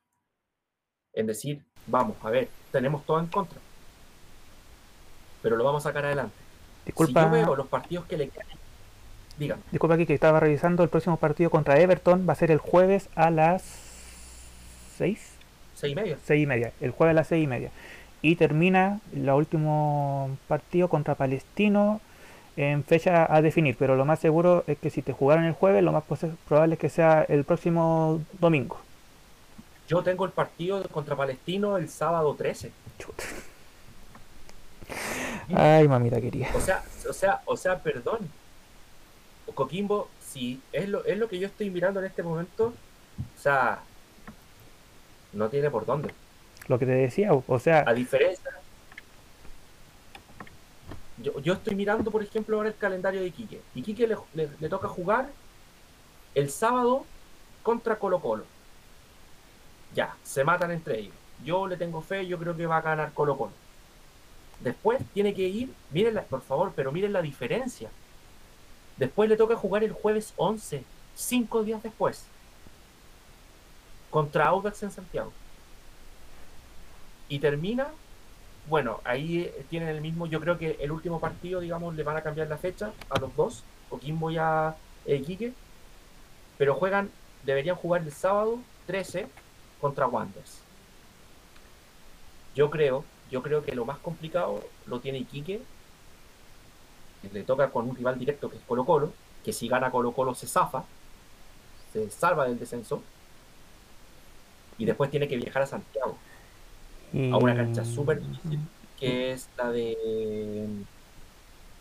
Speaker 3: En decir, vamos, a ver, tenemos todo en contra, pero lo vamos a sacar adelante.
Speaker 2: Disculpa.
Speaker 3: Si yo veo los partidos que le quedan, dígame.
Speaker 2: Disculpa aquí que estaba revisando el próximo partido contra Everton, va a ser el jueves a las 6
Speaker 3: Seis y media.
Speaker 2: Seis y media. El jueves a las seis y media. Y termina el último partido contra Palestino en fecha a definir. Pero lo más seguro es que si te jugaron el jueves, lo más probable es que sea el próximo domingo.
Speaker 3: Yo tengo el partido contra Palestino el sábado 13.
Speaker 2: Ay, mamita quería.
Speaker 3: O sea, o sea, o sea, perdón. Coquimbo, si es lo, es lo que yo estoy mirando en este momento, o sea, no tiene por dónde.
Speaker 2: Lo que te decía, o sea...
Speaker 3: A diferencia... Yo, yo estoy mirando, por ejemplo, ahora el calendario de Iquique. Iquique le, le, toca jugar el sábado contra Colo Colo. Ya, se matan entre ellos. Yo le tengo fe, yo creo que va a ganar Colo Colo. Después tiene que ir, miren, por favor, pero miren la diferencia. Después le toca jugar el jueves 11, cinco días después contra Audax en Santiago. Y termina, bueno, ahí eh, tienen el mismo, yo creo que el último partido, digamos, le van a cambiar la fecha a los dos, Coquimbo y a eh, pero juegan, deberían jugar el sábado 13 contra Wanderers. Yo creo, yo creo que lo más complicado lo tiene Iquique, le toca con un rival directo que es Colo Colo, que si gana Colo Colo se zafa, se salva del descenso, y después tiene que viajar a Santiago, a una cancha súper difícil, que es la de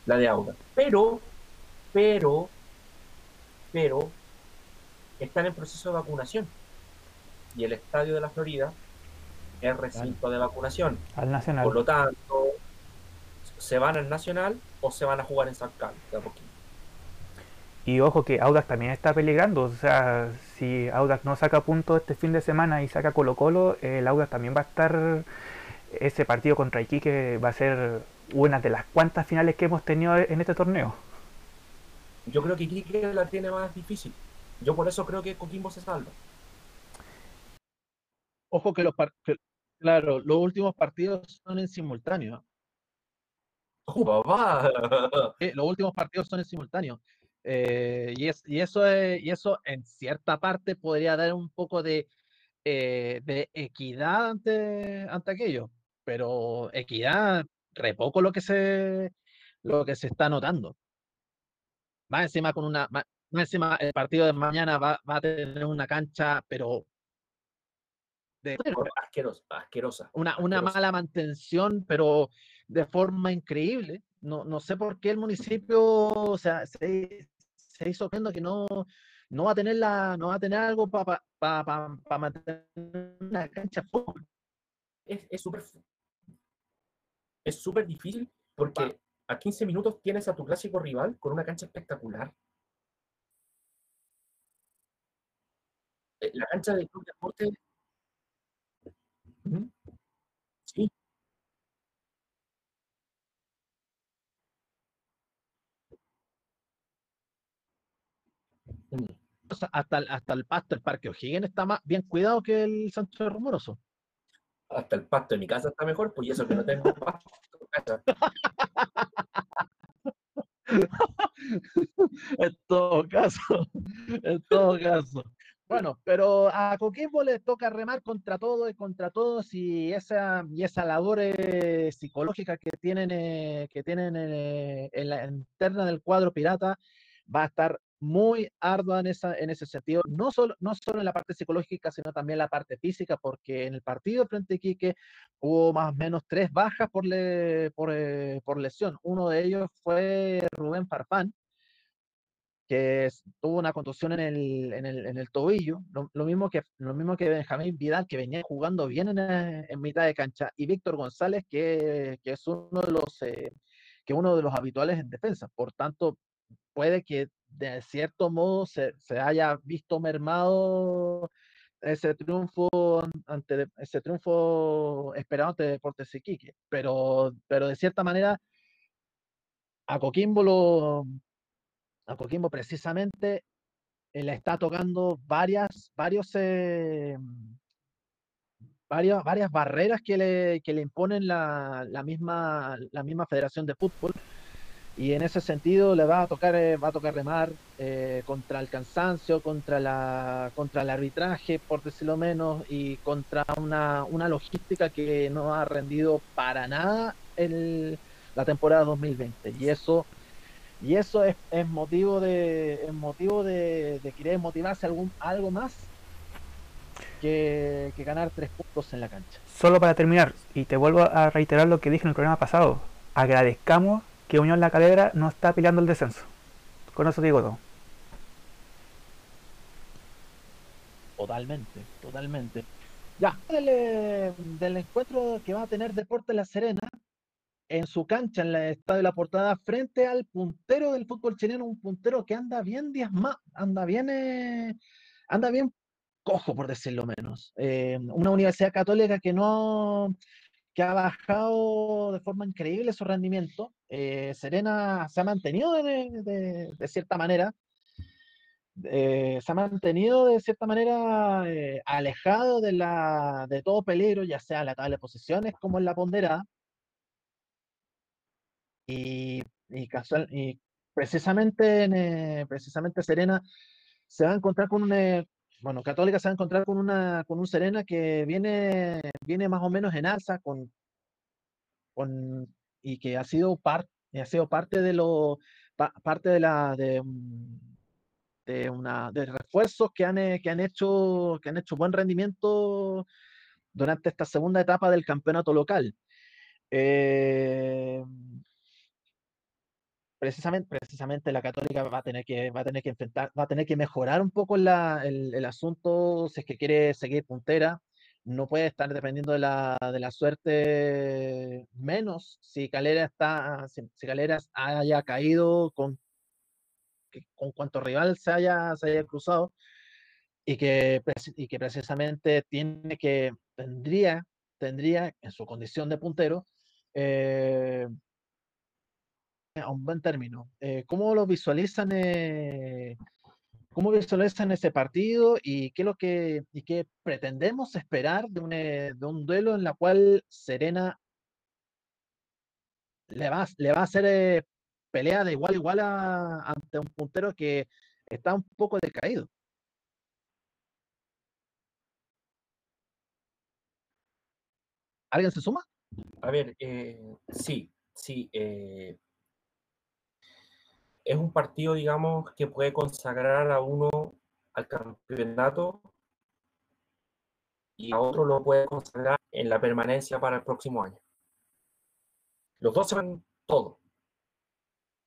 Speaker 3: la de Auda. Pero, pero, pero están en proceso de vacunación. Y el estadio de la Florida es recinto de vacunación.
Speaker 2: Al Nacional.
Speaker 3: Por lo tanto, se van al Nacional o se van a jugar en San Carlos de a poquito.
Speaker 2: Y ojo que Audax también está peligrando. O sea, si Audax no saca puntos este fin de semana y saca Colo Colo, el Audax también va a estar. Ese partido contra Iquique va a ser una de las cuantas finales que hemos tenido en este torneo.
Speaker 3: Yo creo que Iquique la tiene más difícil. Yo por eso creo que Coquimbo se salva.
Speaker 1: Ojo que los partidos, claro, los últimos partidos son en simultáneo.
Speaker 3: ¡Oh, papá!
Speaker 1: Los últimos partidos son en simultáneo. Eh, y, es, y, eso es, y eso en cierta parte podría dar un poco de, eh, de equidad ante, ante aquello. Pero equidad, re poco lo que se, lo que se está notando. Más encima con una, más, encima el partido de mañana va, va a tener una cancha, pero
Speaker 3: de, asquerosa, asquerosa,
Speaker 1: Una, una mala mantención, pero de forma increíble. No, no sé por qué el municipio o sea, se, se hizo viendo que no, no va a tener la, no va a tener algo para pa, pa, pa, mantener una cancha fútbol.
Speaker 3: Es súper es súper difícil porque a 15 minutos tienes a tu clásico rival con una cancha espectacular. Eh, la cancha del Club Deporte. Sí.
Speaker 1: Hasta, hasta el pasto, el Parque O'Higgins está más bien cuidado que el Sancho Rumoroso.
Speaker 3: Hasta el pasto de mi casa está mejor, pues y eso que no tengo pasto en casa.
Speaker 1: en todo caso, en todo caso. Bueno, pero a Coquimbo le toca remar contra todo y contra todos y esa, y esa labor eh, psicológica que tienen, eh, que tienen eh, en la interna del cuadro pirata va a estar muy ardua en, esa, en ese sentido, no solo, no solo en la parte psicológica, sino también la parte física, porque en el partido frente a Iquique hubo más o menos tres bajas por, le, por, eh, por lesión. Uno de ellos fue Rubén Farfán, que tuvo una contusión en el, en el, en el tobillo, lo, lo, mismo que, lo mismo que Benjamín Vidal, que venía jugando bien en, eh, en mitad de cancha, y Víctor González, que, que, es uno de los... Eh, que uno de los habituales en defensa. Por tanto, puede que de cierto modo se, se, haya visto mermado ese triunfo ante ese triunfo esperado ante Deportes Iquique, pero, pero de cierta manera a Coquimbo lo a Coquimbo precisamente le está tocando varias varios eh, varias, varias barreras que le, que le imponen la, la, misma, la misma Federación de Fútbol y en ese sentido le va a tocar eh, va a tocar remar eh, contra el cansancio contra la contra el arbitraje por decirlo menos y contra una, una logística que no ha rendido para nada el, la temporada 2020 y eso y eso es, es motivo de es motivo de, de, querer motivarse algún algo más que, que ganar tres puntos en la cancha.
Speaker 2: Solo para terminar y te vuelvo a reiterar lo que dije en el programa pasado agradezcamos que Unión La Calera no está peleando el descenso. Con eso digo todo.
Speaker 1: Totalmente, totalmente. Ya, del, del encuentro que va a tener Deporte La Serena en su cancha en el Estadio de la Portada frente al puntero del fútbol chileno, un puntero que anda bien más, anda bien, eh, anda bien cojo por decirlo menos. Eh, una universidad católica que no, que ha bajado de forma increíble su rendimiento. Eh, Serena se ha mantenido de, cierta manera, eh, se ha mantenido de cierta manera eh, alejado de, la, de todo peligro, ya sea en la tabla de posiciones como en la ponderada. Y, y, casual, y precisamente, en, precisamente Serena se va a encontrar con un, bueno, Católica se va a encontrar con una con un Serena que viene viene más o menos en alza con, con y que ha sido parte ha sido parte de lo pa, parte de la de, de, una de refuerzos que han que han hecho que han hecho buen rendimiento durante esta segunda etapa del campeonato local. Eh, precisamente, la Católica va a tener que, va a tener que enfrentar, va a tener que mejorar un poco el, asunto si es que quiere seguir puntera. No puede estar dependiendo de la, de la suerte menos si Calera está, si, si haya caído con, con cuanto rival se haya, se haya cruzado y que, y que precisamente tiene que, tendría, tendría en su condición de puntero, eh, a un buen término. Eh, ¿Cómo lo visualizan? Eh, ¿Cómo visualizan ese partido y qué, lo que, y qué pretendemos esperar de un, eh, de un duelo en la cual Serena le va, le va a hacer pelea de igual a igual a, ante un puntero que está un poco decaído? ¿Alguien se suma?
Speaker 3: A ver, eh, sí, sí. Eh, es un partido, digamos, que puede consagrar a uno al campeonato y a otro lo puede consagrar en la permanencia para el próximo año. Los dos se van todo.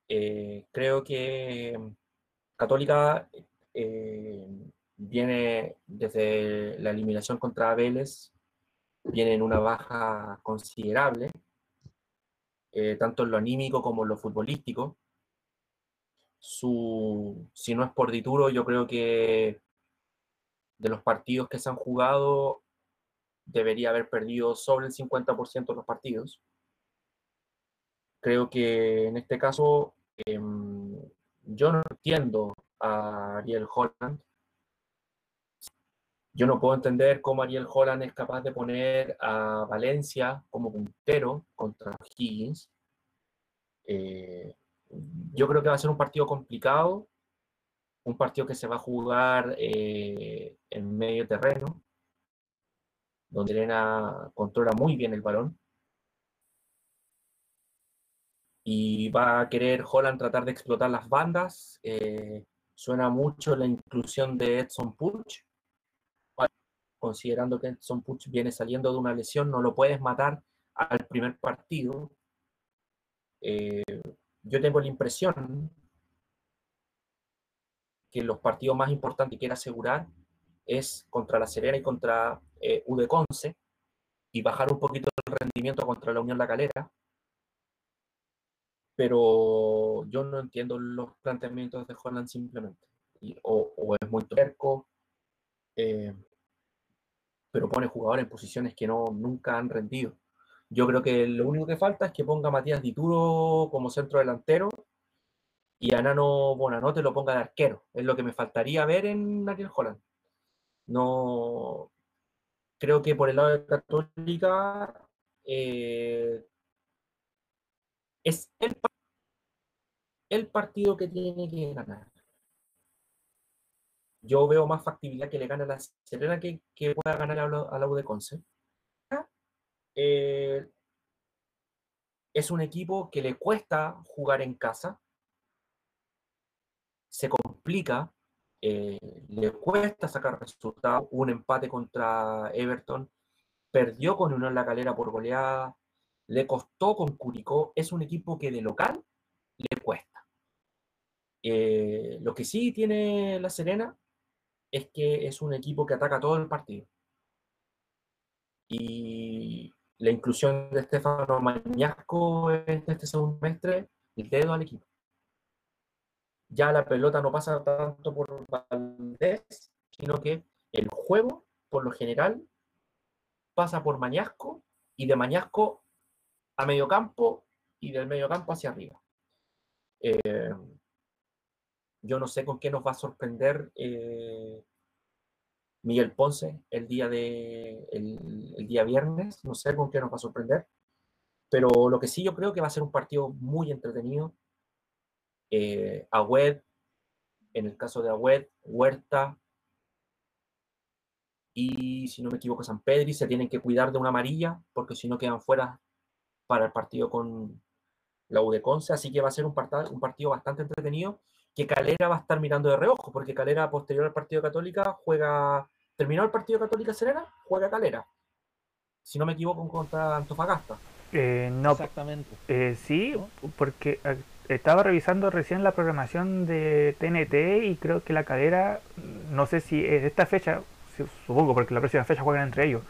Speaker 3: Eh, creo que Católica eh, viene desde la eliminación contra Vélez, viene en una baja considerable, eh, tanto en lo anímico como en lo futbolístico su, si no es por Dituro, yo creo que de los partidos que se han jugado, debería haber perdido sobre el 50% de los partidos. Creo que en este caso, eh, yo no entiendo a Ariel Holland. Yo no puedo entender cómo Ariel Holland es capaz de poner a Valencia como puntero contra Higgins. Eh, yo creo que va a ser un partido complicado, un partido que se va a jugar eh, en medio terreno, donde Elena controla muy bien el balón. Y va a querer Holland tratar de explotar las bandas. Eh, suena mucho la inclusión de Edson Puch. Considerando que Edson Puch viene saliendo de una lesión, no lo puedes matar al primer partido. Eh, yo tengo la impresión que los partidos más importantes que quiere asegurar es contra la Serena y contra eh, Udeconce y bajar un poquito el rendimiento contra la Unión La Calera. Pero yo no entiendo los planteamientos de Holland simplemente. o, es muy terco, eh, pero pone jugadores en posiciones que no, nunca han rendido. Yo creo que lo único que falta es que ponga Matías Dituro como centro delantero y a Nano Bonanote lo ponga de arquero. Es lo que me faltaría ver en Ariel Holland. No. Creo que por el lado de Católica eh, es el, partido que tiene que ganar. Yo veo más factibilidad que le gane a la Serena que, pueda ganar a la, de Conce. Eh, es un equipo que le cuesta jugar en casa, se complica, eh, le cuesta sacar resultados. Un empate contra Everton, perdió con Unión La Calera por goleada, le costó con Curicó. Es un equipo que de local le cuesta. Eh, lo que sí tiene La Serena es que es un equipo que ataca todo el partido. Y la inclusión de Estefano Mañasco en este segundo semestre, el dedo al equipo. Ya la pelota no pasa tanto por Valdés, sino que el juego, por lo general, pasa por Mañasco y de Mañasco a medio campo y del medio campo hacia arriba. Eh, yo no sé con qué nos va a sorprender eh, Miguel Ponce el día, de, el, día viernes. No sé con qué nos va a sorprender. Pero lo que sí yo creo que va a ser un partido muy entretenido. Eh, Agüed, en el caso de Agüed, Huerta y, si no me equivoco, San Pedri se tienen que cuidar de una amarilla porque si no quedan fuera para el partido con la U Conce. Así que va a ser un, un partido bastante entretenido que Calera va a estar mirando de reojo porque Calera, posterior al partido Católica, juega terminó el partido Católica Serena, juega Calera. Si no me equivoco, contra Antofagasta.
Speaker 2: Eh, no, Exactamente. Eh, sí, porque estaba revisando recién la programación de TNT y creo que la cadera, no sé si es esta fecha, supongo porque la próxima fecha juegan entre ellos,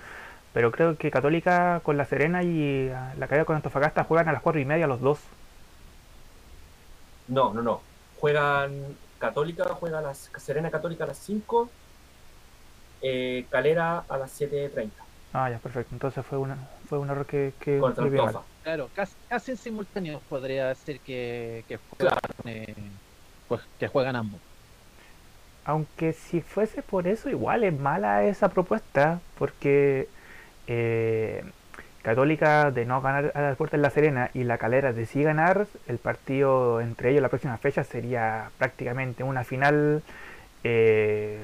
Speaker 2: pero creo que Católica con La Serena y ah, la cadera con Antofagasta juegan a las cuatro y media los dos.
Speaker 3: No, no, no. Juegan Católica, juega la Serena Católica a las 5, eh, Calera a las 7.30.
Speaker 2: Ah, ya, perfecto. Entonces fue, una, fue un error que... que
Speaker 3: Contra
Speaker 1: Claro, casi, casi, en simultáneo podría decir que, que, juegan, eh, pues, que juegan ambos.
Speaker 2: Aunque si fuese por eso, igual es mala esa propuesta, porque eh, Católica de no ganar a la puerta en La Serena y la Calera de sí ganar, el partido entre ellos la próxima fecha sería prácticamente una final, eh,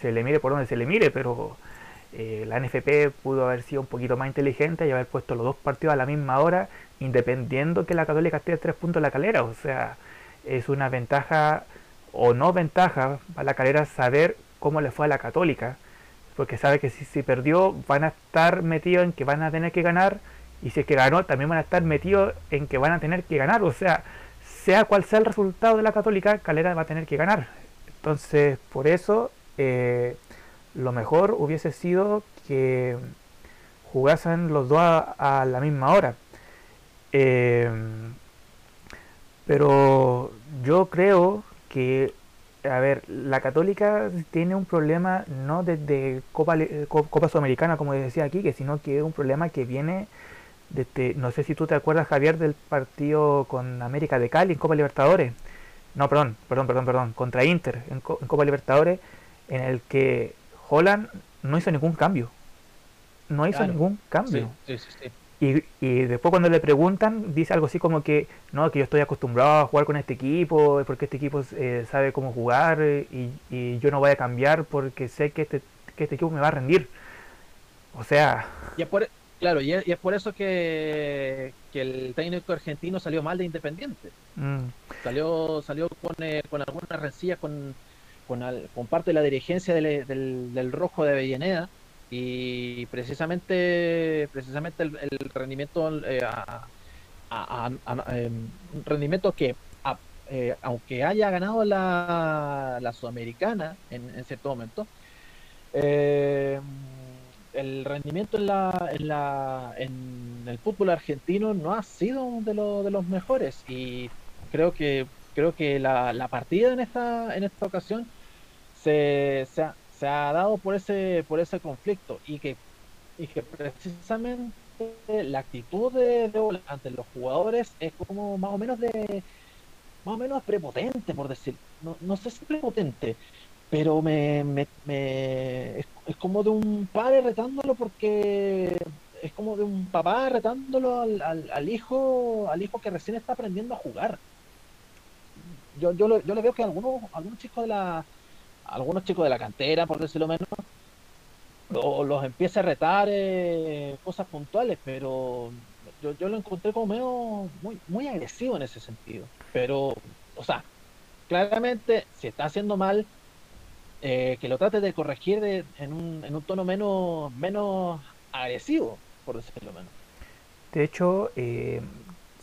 Speaker 2: se le mire por donde se le mire, pero eh, la NFP pudo haber sido un poquito más inteligente y haber puesto los dos partidos a la misma hora, independiendo que la Católica esté a tres puntos en la calera. O sea, es una ventaja o no ventaja para la calera saber cómo le fue a la Católica, porque sabe que si se perdió van a estar metidos en que van a tener que ganar y si es que ganó también van a estar metidos en que van a tener que ganar. O sea, sea cual sea el resultado de la Católica, Calera va a tener que ganar. Entonces, por eso... Eh, lo mejor hubiese sido que jugasen los dos a, la misma hora. Eh, pero yo creo que, a ver, la Católica tiene un problema no desde Copa, Copa Sudamericana, como decía aquí, que sino que es un problema que viene desde, no sé si tú te acuerdas, Javier, del partido con América de Cali en Copa Libertadores. No, perdón, perdón, perdón, perdón, contra Inter en Copa Libertadores, en el que Holland no hizo ningún cambio. No hizo ningún cambio. y, después cuando le preguntan, dice algo así como que, no, que yo estoy acostumbrado a jugar con este equipo, porque este equipo eh, sabe cómo jugar y, yo no voy a cambiar porque sé que este, que este equipo me va a rendir. O sea...
Speaker 1: Y es por, claro, y es, por eso que, el técnico argentino salió mal de Independiente. Mm. Salió, salió con, eh, con algunas rencillas con con, parte de la dirigencia del, del, Rojo de Avellaneda y precisamente precisamente el, rendimiento eh, em, un rendimiento que eh, aunque haya ganado la, la sudamericana en, cierto momento eh, el rendimiento en la, en la en el fútbol argentino no ha sido de, de los mejores. Y creo que creo que la, la partida en esta, en esta ocasión se, se, ha, se, ha, dado por ese, por ese conflicto y que, y que precisamente la actitud de, de ante los jugadores es como más o menos de más o menos prepotente por decir no, no sé si prepotente pero me, me, me es, es, como de un padre retándolo porque es como de un papá retándolo al, al, hijo al hijo que recién está aprendiendo a jugar yo, yo, yo le veo que algunos, algunos chicos de la algunos chicos de la cantera, por decirlo menos, los empieza a retar eh, cosas puntuales, pero yo, yo, lo encontré como medio muy, muy agresivo en ese sentido. Pero, o sea, claramente, si está haciendo mal, eh, que lo trate de corregir de, en, un, en un tono menos, menos agresivo, por decirlo menos.
Speaker 2: De hecho, eh,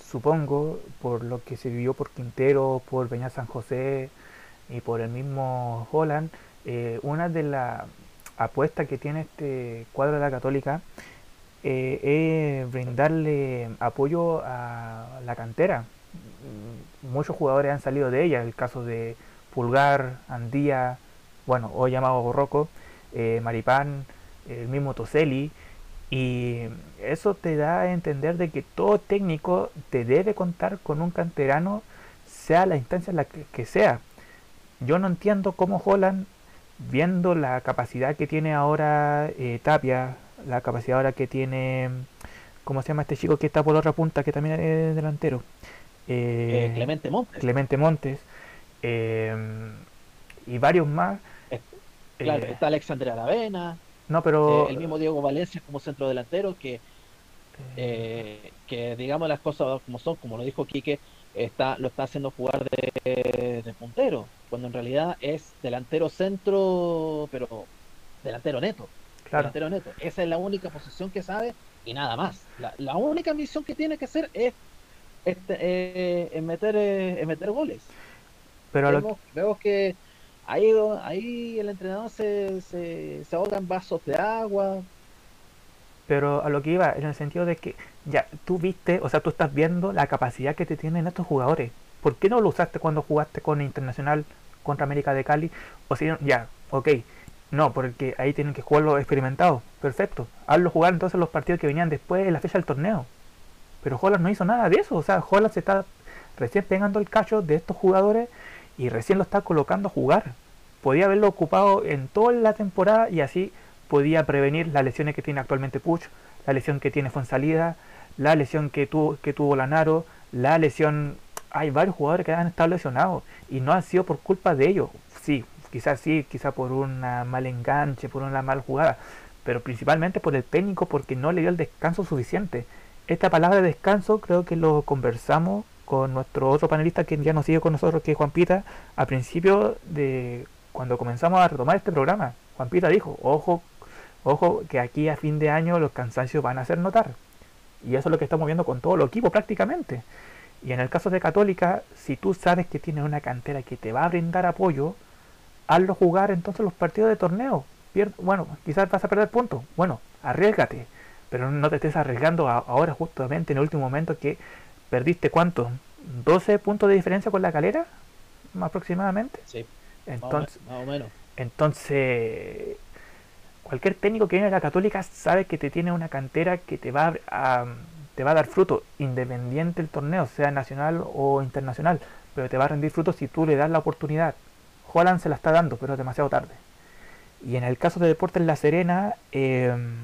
Speaker 2: supongo, por lo que se vivió por Quintero, por Peña San José y por el mismo Holland, eh, una de las apuestas que tiene este cuadro de la Católica es brindarle apoyo a la cantera. Muchos jugadores han salido de ella, el caso de Pulgar, Andía, bueno, hoy llamado Borroco, eh, Maripán, el mismo Toselli, y eso te da a entender de que todo técnico te debe contar con un canterano, sea la instancia en la que, sea. Yo no entiendo cómo Holland, viendo la capacidad que tiene ahora eh, Tapia, la capacidad ahora que tiene, ¿cómo se llama este chico que está por la otra punta, que también es delantero?
Speaker 1: Eh, eh, Clemente Montes.
Speaker 2: Clemente Montes. y varios más.
Speaker 1: Claro, está Alexander Aravena.
Speaker 2: No, pero...
Speaker 1: Eh, el mismo Diego Valencia como centro delantero que, eh, que digamos las cosas como son, como lo dijo Quique, está, lo está haciendo jugar de, puntero, cuando en realidad es delantero centro, pero delantero neto. Delantero neto. Esa es la única posición que sabe y nada más. La, única misión que tiene que hacer es este, eh, meter, eh, en meter goles.
Speaker 2: Pero
Speaker 1: vemos, vemos que ahí, ahí el entrenador se, se, se ahoga en vasos de agua.
Speaker 2: Pero a lo que iba, en el sentido de que ya tú viste, o sea, tú estás viendo la capacidad que te tienen estos jugadores. ¿Por qué no lo usaste cuando jugaste con Internacional contra América de Cali? O si ya, ok, no, porque ahí tienen que jugar los experimentados. Perfecto. Hazlo jugar entonces los partidos que venían después de la fecha del torneo. Pero Holland no hizo nada de eso. O sea, Holland se está recién pegando el cacho de estos jugadores y recién lo está colocando a jugar. Podía haberlo ocupado en toda la temporada y así podía prevenir las lesiones que tiene actualmente Puch, la lesión que tiene Fonsalida, la lesión que tuvo, que tuvo Lanaro, la lesión... Hay varios jugadores que han estado lesionados y no ha sido por culpa de ellos. Sí, quizás sí, quizás por una mal enganche, por una mal jugada, pero principalmente por el técnico porque no le dio el descanso suficiente. Esta palabra de descanso creo que lo conversamos con nuestro otro panelista que ya nos sigue con nosotros, que es Juan Pita, al principio de cuando comenzamos a retomar este programa. Juan Pita dijo, ojo, ojo, que aquí a fin de año los cansancios van a hacer notar. Y eso es lo que estamos viendo con todo el equipo prácticamente. Y en el caso de Católica, si tú sabes que tienes una cantera que te va a brindar apoyo, hazlo jugar entonces los partidos de torneo. bueno, quizás vas a perder puntos. Bueno, arriesgate. Pero no te estés arriesgando ahora justamente en el último momento que perdiste cuánto? 12 puntos de diferencia con la calera, aproximadamente.
Speaker 1: Sí.
Speaker 2: Entonces,
Speaker 1: más o menos.
Speaker 2: Entonces, cualquier técnico que viene a la Católica sabe que te tiene una cantera que te va a, te va a dar fruto, independiente del torneo, sea nacional o internacional, pero te va a rendir fruto si tú le das la oportunidad. Holland se la está dando, pero es demasiado tarde. Y en el caso de Deportes La Serena, em,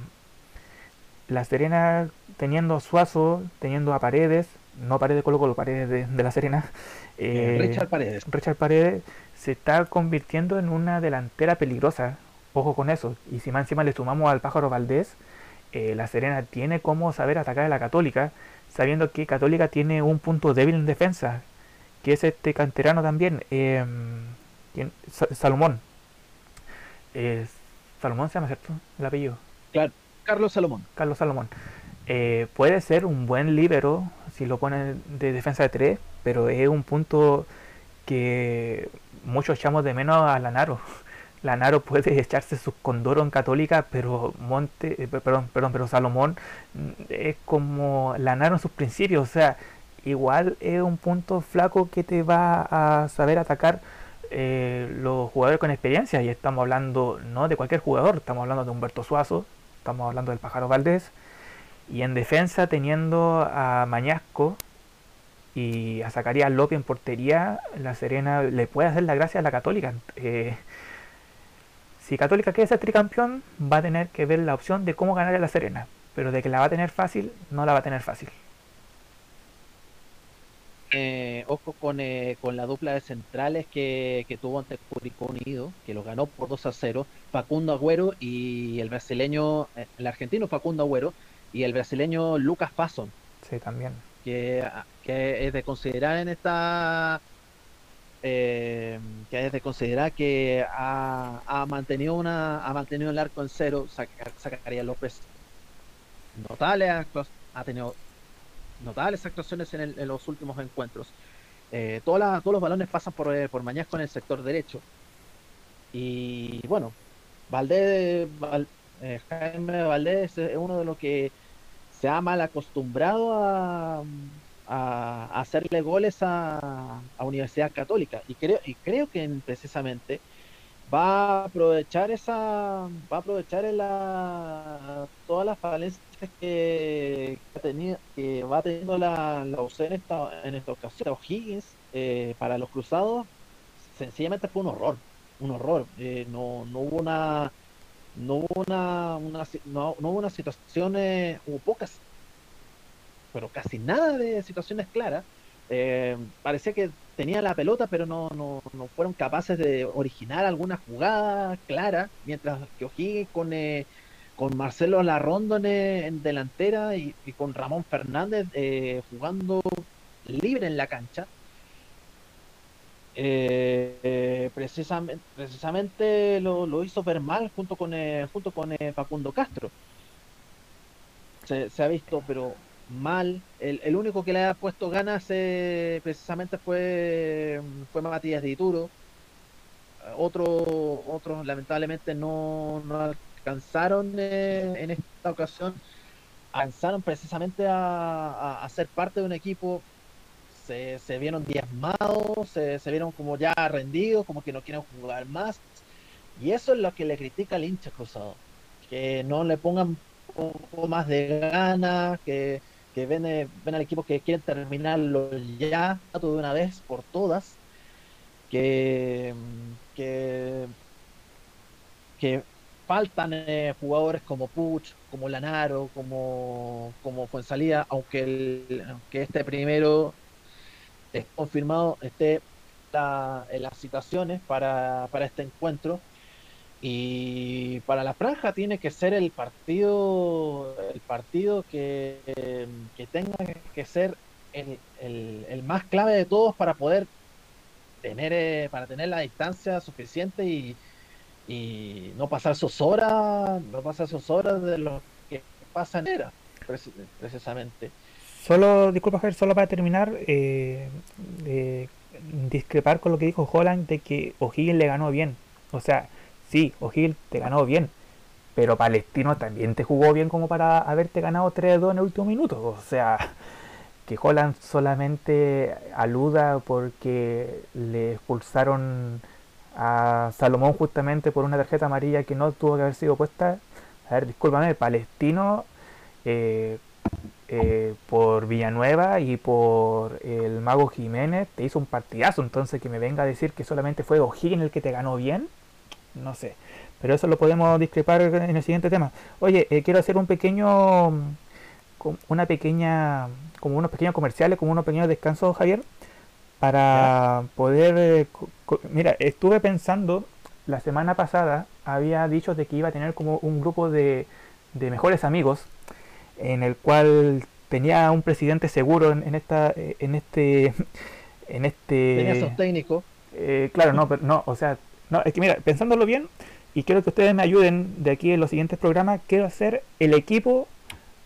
Speaker 2: La Serena teniendo a Suazo, teniendo a Paredes, no Paredes Colo Colo, Paredes de, La Serena.
Speaker 1: Eh, Richard Paredes.
Speaker 2: Richard Paredes se está convirtiendo en una delantera peligrosa. Ojo con eso. Y si más encima le sumamos al pájaro Valdés, eh, La Serena tiene cómo saber atacar a la Católica, sabiendo que Católica tiene un punto débil en defensa, que es este canterano también. Eh, Salomón. Eh, Salomón se llama, ¿cierto? El apellido.
Speaker 1: Claro, Carlos Salomón.
Speaker 2: Carlos Salomón. Eh, puede ser un buen líbero si lo ponen de defensa de tres, pero es un punto que muchos echamos de menos a Lanaro. Lanaro puede echarse sus condoro en Católica, pero Monte, eh, perdón, perdón, pero Salomón mm, es como Lanaro en sus principios, o sea, igual es un punto flaco que te va a saber atacar eh, los jugadores con experiencia, y estamos hablando no de cualquier jugador, estamos hablando de Humberto Suazo, estamos hablando del Pájaro Valdés, y en defensa teniendo a Mañasco y a Zacarías López en portería, la Serena le puede hacer la gracia a la Católica. Eh, si Católica quiere ser tricampeón, va a tener que ver la opción de cómo ganar a la Serena, pero de que la va a tener fácil, no la va a tener fácil.
Speaker 1: Eh, ojo con, eh, con la dupla de centrales que, tuvo ante Curicó Unido, que lo ganó por 2 a 0, Facundo Agüero y el brasileño, eh, el argentino Facundo Agüero y el brasileño Lucas Fasson.
Speaker 2: Sí, también.
Speaker 1: Que, es de considerar en esta. que es de considerar que ha, mantenido una ha mantenido el arco en cero. Sacaría López notable, ha tenido notables actuaciones en, en los últimos encuentros. Eh, todos los balones pasan por, eh, por Mañasco en el sector derecho. Y bueno, Valdés, eh, Jaime Valdés es uno de los que se ha mal acostumbrado a, a, hacerle goles a, a, Universidad Católica. Y creo, y creo que precisamente va a aprovechar esa va a aprovechar la, todas las falencias que, que, que va teniendo la, la UC en esta, en esta ocasión O'Higgins eh, para los cruzados sencillamente fue un horror un horror eh, no, no hubo una no hubo una, no, hubo una situación hubo pocas pero casi nada de situaciones claras eh, parecía que tenía la pelota, pero no, no, no, fueron capaces de originar alguna jugada clara, mientras que O'Higgins con, eh, con Marcelo Larrondo en, delantera y, con Ramón Fernández eh, jugando libre en la cancha. Precisamente, precisamente lo, lo, hizo ver mal junto con, junto con Facundo Castro. Se, ha visto, pero mal. El, el único que le ha puesto ganas eh, precisamente fue, fue Matías de Ituro. Otro, otros lamentablemente no, no alcanzaron eh, en esta ocasión. Alcanzaron precisamente a, a, a ser parte de un equipo se, vieron diezmados, se, vieron como ya rendidos, como que no quieren jugar más. Y eso es lo que le critica al hincha cruzado. Que no le pongan un poco más de ganas, que, que ven, eh, ven, al equipo que quieren terminarlo ya de una vez por todas. Que, que, que faltan eh, jugadores como Puch, como Lanaro, como, como Fuensalida, aunque, el, aunque este primero es confirmado esté la, las situaciones para, para, este encuentro. Y para la franja tiene que ser el partido, el partido que, que tenga que ser el, el, el, más clave de todos para poder tener, eh, para tener la distancia suficiente y, y no pasar sus horas, no pasar sus horas de lo que pasa en era, precisamente.
Speaker 2: Solo, disculpa Javier, solo para terminar, eh, eh, discrepar con lo que dijo Holland de que O'Higgins le ganó bien. O sea, sí, O'Higgins te ganó bien, pero Palestino también te jugó bien como para haberte ganado 3-2 en el último minuto. O sea, que Holland solamente aluda porque le expulsaron a Salomón justamente por una tarjeta amarilla que no tuvo que haber sido puesta. A ver, discúlpame, Palestino... Eh, eh, por Villanueva y por el Mago Jiménez te hizo un partidazo. Entonces, que me venga a decir que solamente fue O'Higgins el que te ganó bien, no sé. Pero eso lo podemos discrepar en el siguiente tema. Oye, eh, quiero hacer un pequeño, una pequeña, como unos pequeños comerciales, como unos pequeños descansos, Javier, para ¿Ya? poder. Eh, mira, estuve pensando la semana pasada, había dicho de que iba a tener como un grupo de, de mejores amigos en el cual tenía un presidente seguro en, en esta en este en este
Speaker 1: tenía sus técnicos.
Speaker 2: eh, claro no pero no o sea no es que mira pensándolo bien y quiero que ustedes me ayuden de aquí en los siguientes programas quiero hacer el equipo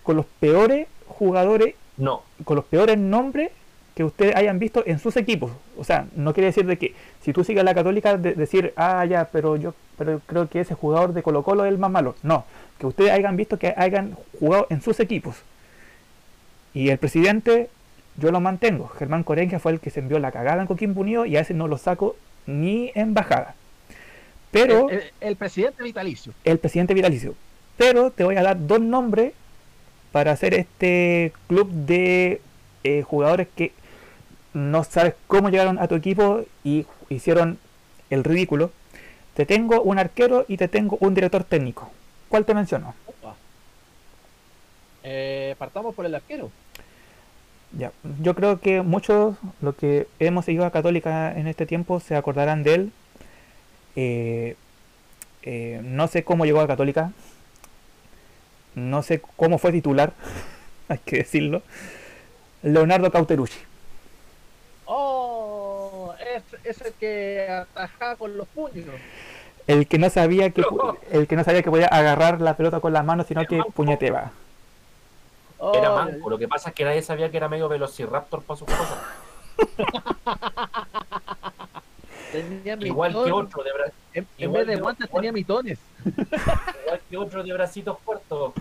Speaker 2: con los peores jugadores
Speaker 3: no.
Speaker 2: con los peores nombres que ustedes hayan visto en sus equipos o sea no quiere decir de que si tú sigues a la católica de decir ah ya pero yo pero creo que ese jugador de Colo Colo es el más malo no que ustedes hayan visto que hayan jugado en sus equipos. Y el presidente, yo lo mantengo. Germán Corenja fue el que se envió la cagada en Coquimbo Unido y a ese no lo saco ni en bajada. Pero.
Speaker 1: El, el, el, presidente vitalicio.
Speaker 2: El presidente vitalicio. Pero te voy a dar dos nombres para hacer este club de eh, jugadores que no sabes cómo llegaron a tu equipo y hicieron el ridículo. Te tengo un arquero y te tengo un director técnico. ¿Cuál te menciono?
Speaker 1: Eh, partamos por el arquero.
Speaker 2: Ya, yo creo que muchos, los que hemos seguido a Católica en este tiempo, se acordarán de él. Eh, eh, no sé cómo llegó a Católica. No sé cómo fue titular, hay que decirlo. Leonardo Cauterucci.
Speaker 1: Oh, es, es el que atajaba con los puños
Speaker 2: el que no sabía que el que no sabía que podía agarrar la pelota con las manos sino que puñeteaba
Speaker 3: oh, era manco lo que pasa es que nadie sabía que era medio velociraptor para sus cosas. Igual que otro de bra...
Speaker 1: en, en vez de guantes igual, tenía mitones.
Speaker 3: Igual que otro de bracitos cortos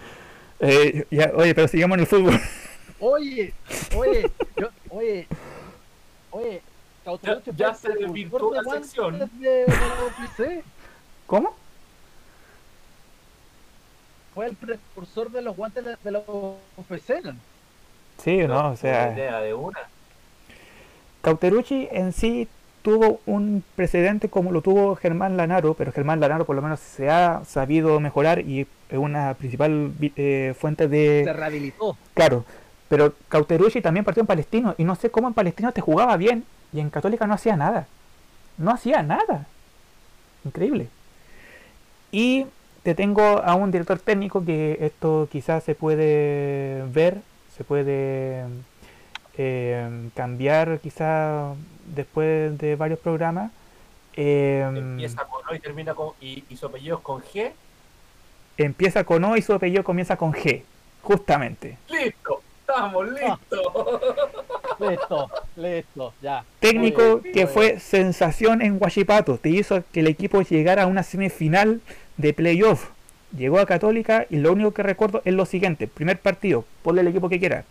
Speaker 2: eh, ya, oye pero sigamos en el fútbol.
Speaker 1: Oye oye yo, oye oye
Speaker 3: ya, ya se desvirtuó la sección.
Speaker 1: de, de
Speaker 2: ¿Cómo?
Speaker 1: Fue el precursor de los guantes de, de los UFC.
Speaker 2: Sí, no, o sea.
Speaker 3: Idea de una.
Speaker 2: Cauterucci en sí tuvo un precedente como lo tuvo Germán Lanaro, pero Germán Lanaro por lo menos se ha sabido mejorar y es una principal eh, fuente de...
Speaker 1: Se rehabilitó.
Speaker 2: Claro, pero Cauterucci también partió en Palestino y no sé cómo en Palestino te jugaba bien y en Católica no hacía nada. No hacía nada. Increíble. Y te tengo a un director técnico que esto quizás se puede ver, se puede eh, cambiar quizás después de varios programas. Eh,
Speaker 3: empieza con O y termina con. Y, y su apellido es con G.
Speaker 2: Empieza con O y su apellido comienza con G, justamente.
Speaker 3: ¡Listo! Estamos listos.
Speaker 1: Listo, listo, ya.
Speaker 2: Técnico
Speaker 1: bien,
Speaker 2: que fue sensación en Huachipato, te hizo que el equipo llegara a una semifinal de playoff. Llegó a Católica y lo único que recuerdo es lo siguiente: primer partido, ponle el equipo que quiera.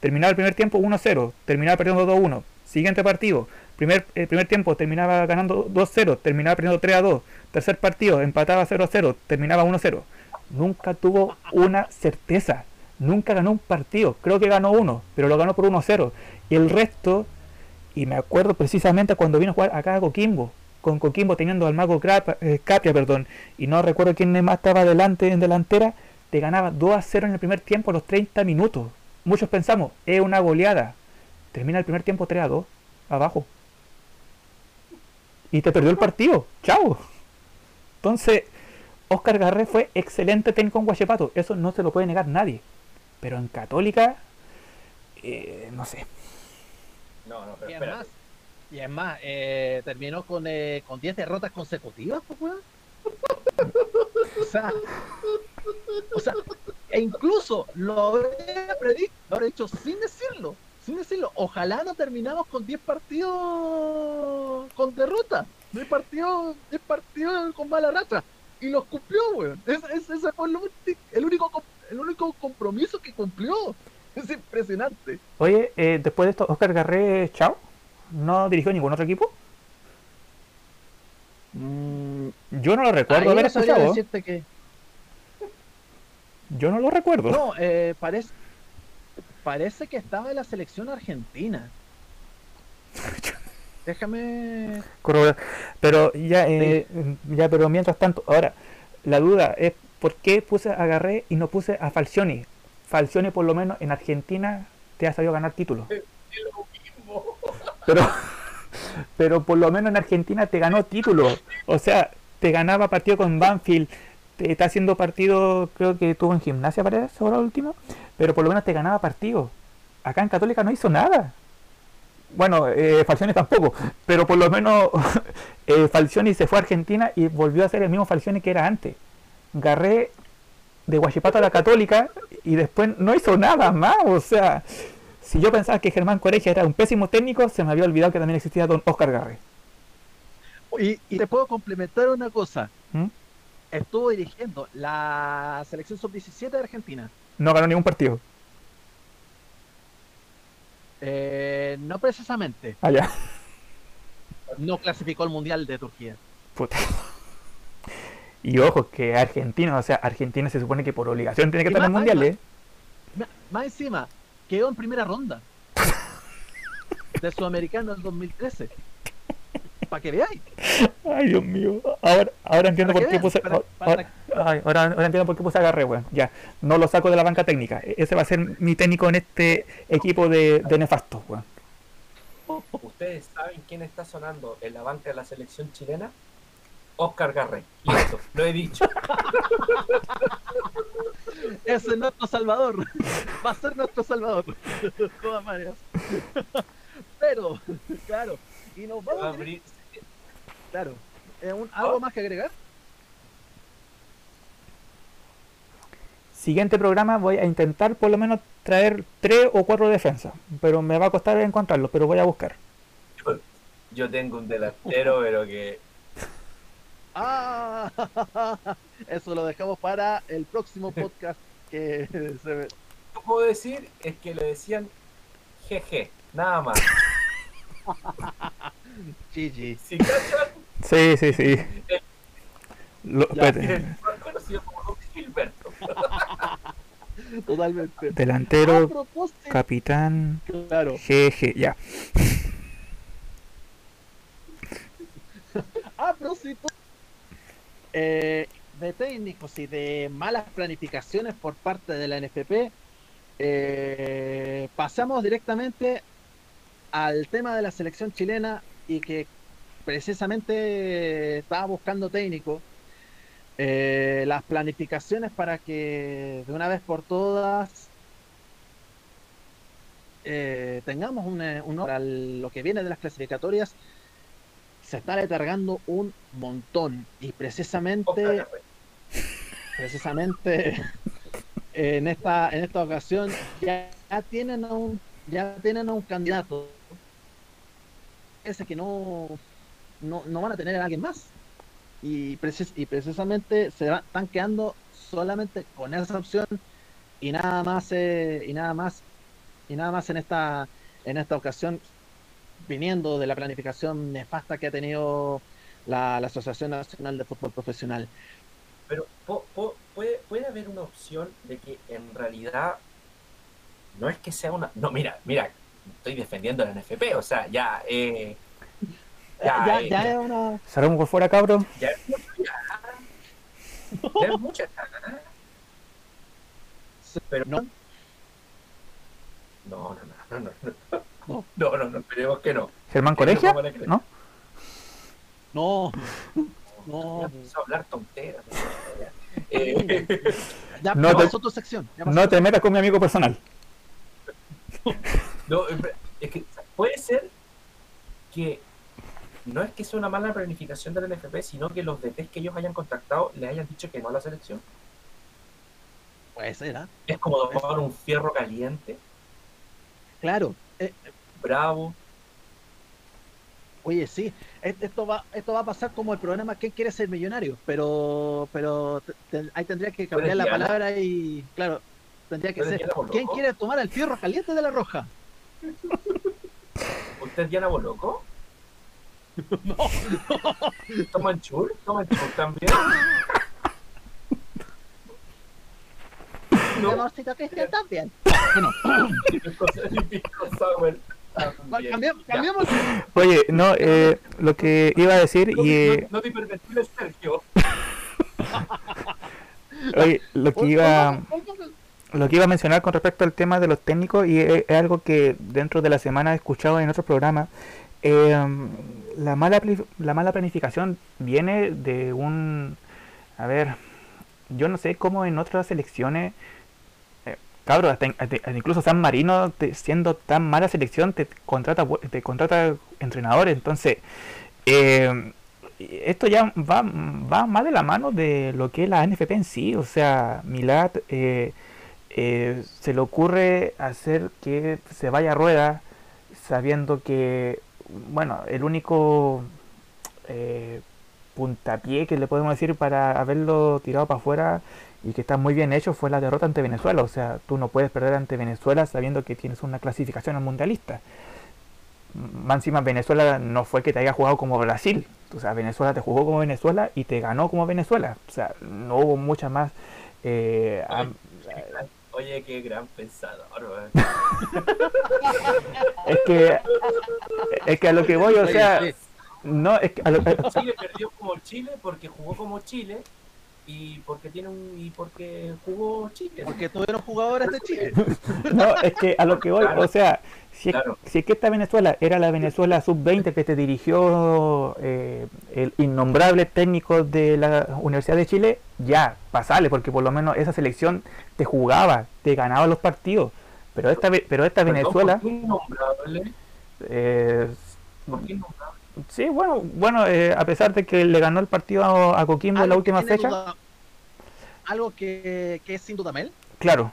Speaker 2: Terminaba el primer tiempo 1-0, terminaba perdiendo 2-1. Siguiente partido, primer, el primer tiempo terminaba ganando 2-0, terminaba perdiendo 3-2. Tercer partido, empataba 0-0, terminaba 1-0. Nunca tuvo una certeza, nunca ganó un partido. Creo que ganó uno, pero lo ganó por 1-0. Y el resto, y me acuerdo precisamente cuando vino a jugar acá a Coquimbo, con Coquimbo teniendo al mago Crap- eh, Capria, perdón, y no recuerdo quién más estaba adelante en delantera, te ganaba 2 a 0 en el primer tiempo a los 30 minutos. Muchos pensamos, es una goleada. Termina el primer tiempo 3 a 2, abajo. Y te perdió el partido. Chao. Entonces, Oscar Garré fue excelente técnico en Guachipato. Eso no se lo puede negar nadie. Pero en Católica, eh, no sé.
Speaker 3: No, no, pero espérate.
Speaker 1: Y es más eh, terminó con, eh, con 10 derrotas consecutivas, pues, weón. o sea, o sea, e incluso lo habría predicho, lo habría dicho sin decirlo, sin decirlo. Ojalá no terminamos con 10 partidos con derrota, 10 partidos, 10 partidos con mala racha. Y los cumplió, weón. Ese, ese- ese fue el, el único, el único compromiso que cumplió. Es impresionante.
Speaker 2: Oye, eh, después de esto, Oscar Garré, chao. ¿No dirigió ningún otro equipo?
Speaker 1: Mm,
Speaker 2: Yo no lo recuerdo haber escuchado.
Speaker 1: decirte que
Speaker 2: Yo no lo recuerdo.
Speaker 1: no, eh, parece parece que estaba en la selección argentina. Déjame
Speaker 2: Corroborar. Pero ya, eh, ya, pero mientras tanto, ahora, la duda es por qué puse a Garré y no puse a Falcioni. Falcioni por lo menos en Argentina te ha sabido ganar títulos. Pero, pero por lo menos en Argentina te ganó títulos. O sea, te ganaba partido con Banfield. Te está haciendo partido, creo que tuvo en gimnasia parece, ahora último. Pero por lo menos te ganaba partido. Acá en Católica no hizo nada. Bueno, eh, Falcioni tampoco. Pero por lo menos eh, Falcioni se fue a Argentina y volvió a ser el mismo Falcioni que era antes. Garré de Guachipato a la Católica y después no hizo nada más. O sea, si yo pensaba que Germán Coreja era un pésimo técnico, se me había olvidado que también existía don Oscar Garré.
Speaker 1: y, y te puedo complementar una cosa.
Speaker 2: ¿Mm?
Speaker 1: Estuvo dirigiendo la selección sub-17 de Argentina.
Speaker 2: No ganó ningún partido.
Speaker 1: Eh, no precisamente.
Speaker 2: Allá.
Speaker 1: No clasificó al Mundial de Turquía.
Speaker 2: Puta. Y ojo, que Argentina, o sea, Argentina se supone que por obligación tiene que estar en el
Speaker 1: más-
Speaker 2: mundial,
Speaker 1: más-
Speaker 2: ¿eh?
Speaker 1: Más encima, quedó en primera ronda de Sudamericano del 2013. Para que veáis.
Speaker 2: Ay, Dios mío. Ahora, ahora entiendo
Speaker 1: Para
Speaker 2: por qué puse.
Speaker 1: para-
Speaker 2: ahora, ay, ahora- ahora entiendo por qué puse a Garré, weón. Ya. No lo saco de la banca técnica. E- Ese va a ser mi técnico en este equipo de, de nefastos, weón.
Speaker 3: ¿Ustedes saben quién está sonando en la banca de la selección chilena? Oscar Garré. Listo, lo he dicho.
Speaker 1: Ese es nuestro salvador. Va a ser nuestro salvador. De todas maneras. Pero, claro. Y nos vamos.
Speaker 3: Va a
Speaker 1: directo-
Speaker 3: abrir-
Speaker 1: Claro. Eh, un- ¿Algo más que agregar?
Speaker 2: Siguiente programa voy a intentar por lo menos traer tres o cuatro defensas. Pero me va a costar encontrarlos, pero voy a buscar.
Speaker 3: Yo tengo un delantero, pero que
Speaker 1: Ah, eso lo dejamos para el próximo podcast que se ve.
Speaker 3: no puedo decir es que le decían GG, nada más.
Speaker 1: GG.
Speaker 3: Si cachan,
Speaker 2: Sí, sí, sí. Lo-
Speaker 1: Ya,
Speaker 2: espérate.
Speaker 3: el conocido como Don Gilberto.
Speaker 1: Totalmente.
Speaker 2: Delantero,
Speaker 1: propósito,
Speaker 2: capitán,
Speaker 1: claro,
Speaker 2: GG, ya.
Speaker 1: a propósito eh, de técnicos y de malas planificaciones por parte de la NFP, eh, pasamos directamente al tema de la selección chilena y que precisamente estaba buscando técnico. eh, las planificaciones para que de una vez por todas tengamos un, un lo que viene de las clasificatorias se está letargando un montón y precisamente
Speaker 3: Garré.
Speaker 1: precisamente en esta en esta ocasión ya ya tienen a un, ya tienen a un candidato. Ese que no, no, no van a tener a alguien más. Y, precis- y precisamente se va- están quedando solamente con esa opción y nada más eh, y nada más y nada más en esta en esta ocasión viniendo de la planificación nefasta que ha tenido la, la Asociación Nacional de Fútbol Profesional.
Speaker 3: Pero po- po- puede, puede haber una opción de que en realidad no es que sea una. No, mira, mira, estoy defendiendo la NFP, o sea, ya, eh, Ya,
Speaker 1: ya,
Speaker 3: eh,
Speaker 1: ya
Speaker 3: ya.
Speaker 1: es una
Speaker 2: Cerramos por fuera, cabros.
Speaker 3: ya es mucho, ya. Ya es mucha. Pero
Speaker 1: no,
Speaker 3: no, no, no, no, no.
Speaker 1: No.
Speaker 3: No, no, no, esperemos que no.
Speaker 2: Germán Colegia. ¿no?
Speaker 1: no,
Speaker 3: Ya
Speaker 1: no,
Speaker 3: a hablar tonteras. Eh,
Speaker 1: ya
Speaker 2: No te-
Speaker 1: tu sección. ya.
Speaker 2: No te metas con mi amigo personal.
Speaker 3: no, es que puede ser que no es que sea una mala planificación del NFP, sino que los DTs que ellos hayan contactado le hayan dicho que no a la selección.
Speaker 1: Puede ser, ¿ah?
Speaker 3: Es como tomar un fierro caliente,
Speaker 1: Claro. Eh,
Speaker 3: bravo.
Speaker 1: Oye, sí, esto va, esto va a pasar como el programa ¿Quién quiere ser millonario? Pero, pero te- ahí tendría que cambiar la
Speaker 3: Diana?
Speaker 1: palabra y, claro, tendría que
Speaker 3: ¿Tú eres
Speaker 1: ser? ¿Quién quiere tomar el fierro caliente de la roja?
Speaker 3: ¿Usted es Diana Boloco? No. ¿Toman chur? ¿Toman chur también? No,
Speaker 1: Cristian también.
Speaker 3: También.
Speaker 1: Cambiamos,
Speaker 3: Ya.
Speaker 1: cambiamos.
Speaker 2: Oye, no, eh, lo que iba a decir
Speaker 3: No,
Speaker 2: y... eh,
Speaker 3: no, no te Sergio.
Speaker 2: Oye, lo que iba... lo que iba a mencionar con respecto al tema de los técnicos y es, algo que dentro de la semana he escuchado en otros programas eh, la mala la mala planificación viene de un a ver yo no sé cómo en otras selecciones eh, cabros hasta, in- hasta incluso San Marino siendo tan mala selección te contrata te contrata entrenadores. Entonces eh, esto ya va, va más de la mano de lo que es la NFP en sí. O sea Milat eh, eh, se le ocurre hacer que se vaya a rueda sabiendo que, bueno, el único puntapié que le podemos decir para haberlo tirado para afuera y que está muy bien hecho fue la derrota ante Venezuela. O sea, tú no puedes perder ante Venezuela sabiendo que tienes una clasificación al mundialista. Más encima Venezuela no fue que te haya jugado como Brasil. O sea, Venezuela te jugó como Venezuela y te ganó como Venezuela. O sea, no hubo mucha más... eh, am-
Speaker 3: Oye, qué gran pensador.
Speaker 2: Es que, es que a lo que voy, o sea, no, es que a lo- a-
Speaker 3: Chile perdió como Chile porque jugó como Chile y porque tiene un y porque jugó Chile.
Speaker 1: Porque tuvieron jugadores de Chile.
Speaker 2: no, es que a lo que voy,
Speaker 3: Claro.
Speaker 2: o sea, si es,
Speaker 3: Claro.
Speaker 2: si es que esta Venezuela era la Venezuela sub-20 que te dirigió eh, el innombrable técnico de la Universidad de Chile, ya, pasale, porque por lo menos esa selección te jugaba, te ganaba los partidos. Pero esta, pero esta
Speaker 3: Perdón,
Speaker 2: Venezuela,
Speaker 3: ¿por qué innombrable?
Speaker 2: eh,
Speaker 3: ¿Por qué innombrable?
Speaker 2: Sí, bueno, bueno eh, a pesar de que le ganó el partido a, a Coquimbo en la última fecha,
Speaker 1: duda- algo que, que es sin dudamel.
Speaker 2: claro.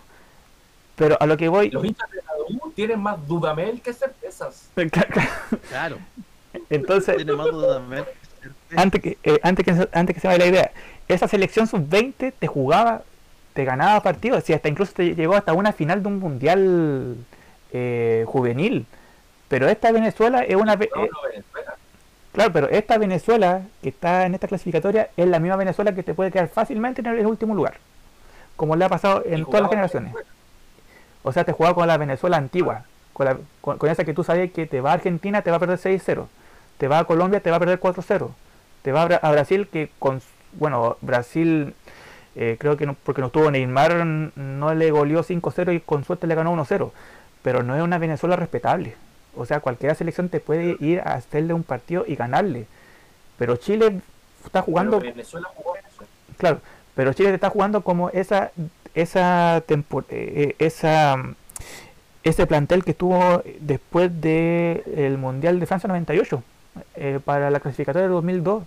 Speaker 2: Pero a lo que voy,
Speaker 3: Los hinchas de la U tienen más dudamel que certezas.
Speaker 1: Claro.
Speaker 2: entonces,
Speaker 1: Tiene más dudamel.
Speaker 2: antes que, eh, antes que, se- antes que se me vaya la idea, esa selección sub-20 te jugaba, te ganaba partidos, y hasta incluso te llegó hasta una final de un mundial eh, juvenil. Pero esta Venezuela es una...
Speaker 3: No,
Speaker 2: eh. Claro, pero esta Venezuela que está en esta clasificatoria es la misma Venezuela que te puede quedar fácilmente en el último lugar. Como le ha pasado en todas las generaciones. O sea, te jugaba con la Venezuela antigua, con, la- con- con esa que tú sabías que te va a Argentina, te va a perder 6-0, te va a Colombia, te va a perder 4-0, te va a, Bra- a Brasil, que con, bueno, Brasil eh, creo que no, porque no tuvo Neymar, no le goleó 5-0 y con suerte le ganó 1-0, pero no es una Venezuela respetable. O sea, cualquier selección te puede ir a hacerle un partido y ganarle. Pero Chile está jugando
Speaker 3: Pero Venezuela jugó Venezuela.
Speaker 2: Claro, pero Chile te está jugando como esa esa tempo- eh, esa ese plantel que tuvo después del Mundial de Francia 98 eh, para la clasificatoria de 2002.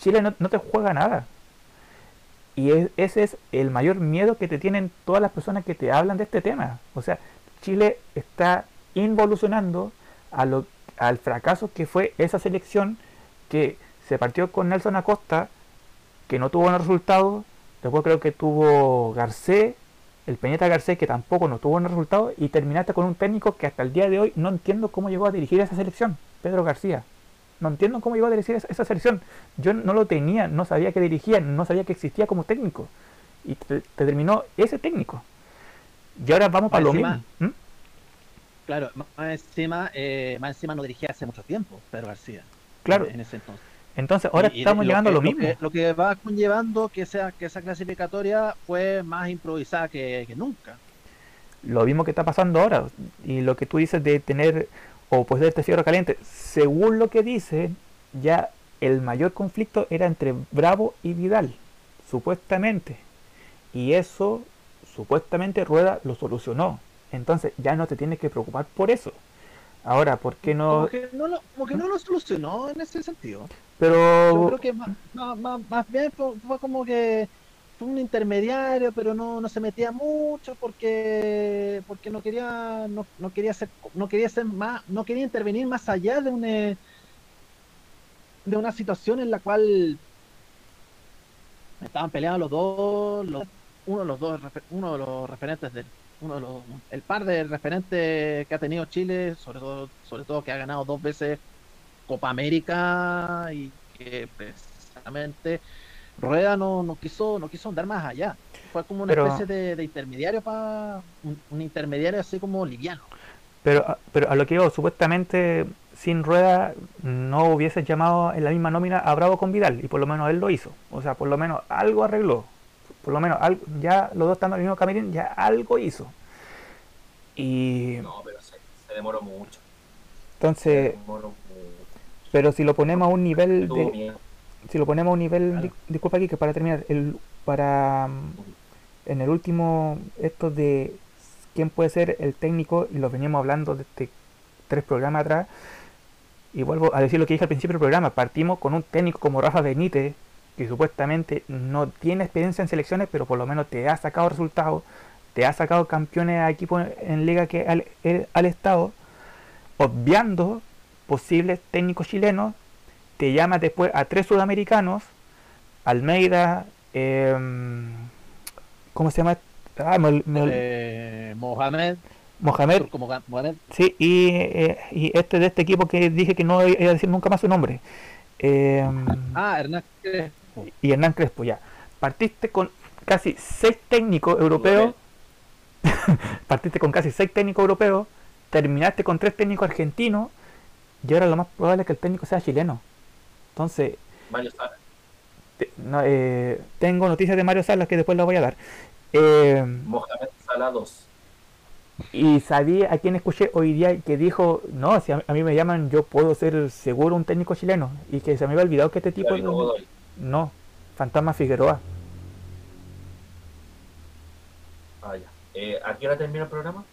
Speaker 2: Chile no, no te juega nada. Y es- ese es el mayor miedo que te tienen todas las personas que te hablan de este tema. O sea, Chile está involucionando a lo, al fracaso que fue esa selección que se partió con Nelson Acosta, que no tuvo buenos resultados, después creo que tuvo Garcés, el Peñeta Garcés, que tampoco no tuvo buenos resultados, y terminaste con un técnico que hasta el día de hoy no entiendo cómo llegó a dirigir esa selección, Pedro García. No entiendo cómo llegó a dirigir esa, esa selección. Yo no lo tenía, no sabía que dirigía, no sabía que existía como técnico. Y te, te terminó ese técnico. Y ahora vamos para lo mismo. ¿Mm?
Speaker 1: Claro, más encima, eh, más encima no dirigía hace mucho tiempo Pedro García.
Speaker 2: Claro.
Speaker 1: En ese entonces.
Speaker 2: Entonces ahora
Speaker 1: Y- y
Speaker 2: estamos
Speaker 1: lo
Speaker 2: llegando a lo mismo.
Speaker 1: Que, lo que va conllevando que, sea, que esa clasificatoria fue más improvisada que, que nunca.
Speaker 2: lo mismo que está pasando ahora y lo que tú dices de tener o pues de este fierro caliente según lo que dicen ya el mayor conflicto era entre Bravo y Vidal supuestamente y eso supuestamente Rueda lo solucionó entonces ya no te tienes que preocupar por eso ahora ¿por qué no?
Speaker 1: Como, que no lo, como que no lo solucionó en ese sentido. Yo
Speaker 2: pero
Speaker 1: creo que más, más, más- bien fue, como que fue un intermediario, pero no, no se metía mucho porque porque no quería no, no quería ser no quería ser más no quería intervenir más allá de una de una situación en la cual estaban peleando los dos los- uno de los dos uno de los referentes del uno de los el par de referentes que ha tenido Chile sobre todo sobre todo que ha ganado dos veces Copa América y que precisamente Rueda no, no quiso no quiso andar más allá fue como una
Speaker 2: Pero-
Speaker 1: especie de, de intermediario para un, un intermediario así como liviano
Speaker 2: Pero, pero a lo que digo, supuestamente sin rueda no hubiese llamado en la misma nómina a Bravo con Vidal y por lo menos él lo hizo. O sea, por lo menos algo arregló. Por lo menos algo, ya los dos estando en el mismo camarín, ya algo hizo. Y
Speaker 3: No, pero se, se demoró mucho. Se
Speaker 2: entonces,
Speaker 3: demoró mucho.
Speaker 2: pero si lo ponemos a un nivel de, si lo ponemos a un nivel,
Speaker 3: Claro.
Speaker 2: di- disculpa aquí que para terminar, el, para mm, en el último, esto de quién puede ser el técnico, y lo veníamos hablando desde tres programas atrás, y vuelvo a decir lo que dije al principio del programa, partimos con un técnico como Rafa Benítez, que supuestamente no tiene experiencia en selecciones, pero por lo menos te ha sacado resultados, te ha sacado campeones a equipos en liga que al, al Estado, obviando posibles técnicos chilenos, te llamas después a tres sudamericanos, Almeida, em, ¿cómo se llama? Ah, me me
Speaker 1: Eh, Mohamed
Speaker 2: Mohamed, sí, y, eh, y este de este equipo que dije que no iba a decir nunca más su nombre. Em,
Speaker 1: ah Hernán Crespo.
Speaker 2: Y Hernán Crespo, ya. Partiste con casi seis técnicos europeos, partiste con casi seis técnicos europeos, terminaste con tres técnicos argentinos, y ahora lo más probable es que el técnico sea chileno. Entonces,
Speaker 3: Mario Sala.
Speaker 2: te- no, eh, tengo noticias de Mario Salas que después las voy a dar. Eh,
Speaker 3: Mohamed Salah 2.
Speaker 2: y sabía a quién escuché hoy día que dijo, no, si a, a mí me llaman, yo puedo ser seguro un técnico chileno. Y que se me había olvidado que este tipo...
Speaker 3: Gabino Godoy.
Speaker 2: No, Fantasma Figueroa.
Speaker 3: Ah, ya. Eh, ¿A qué hora termina el programa?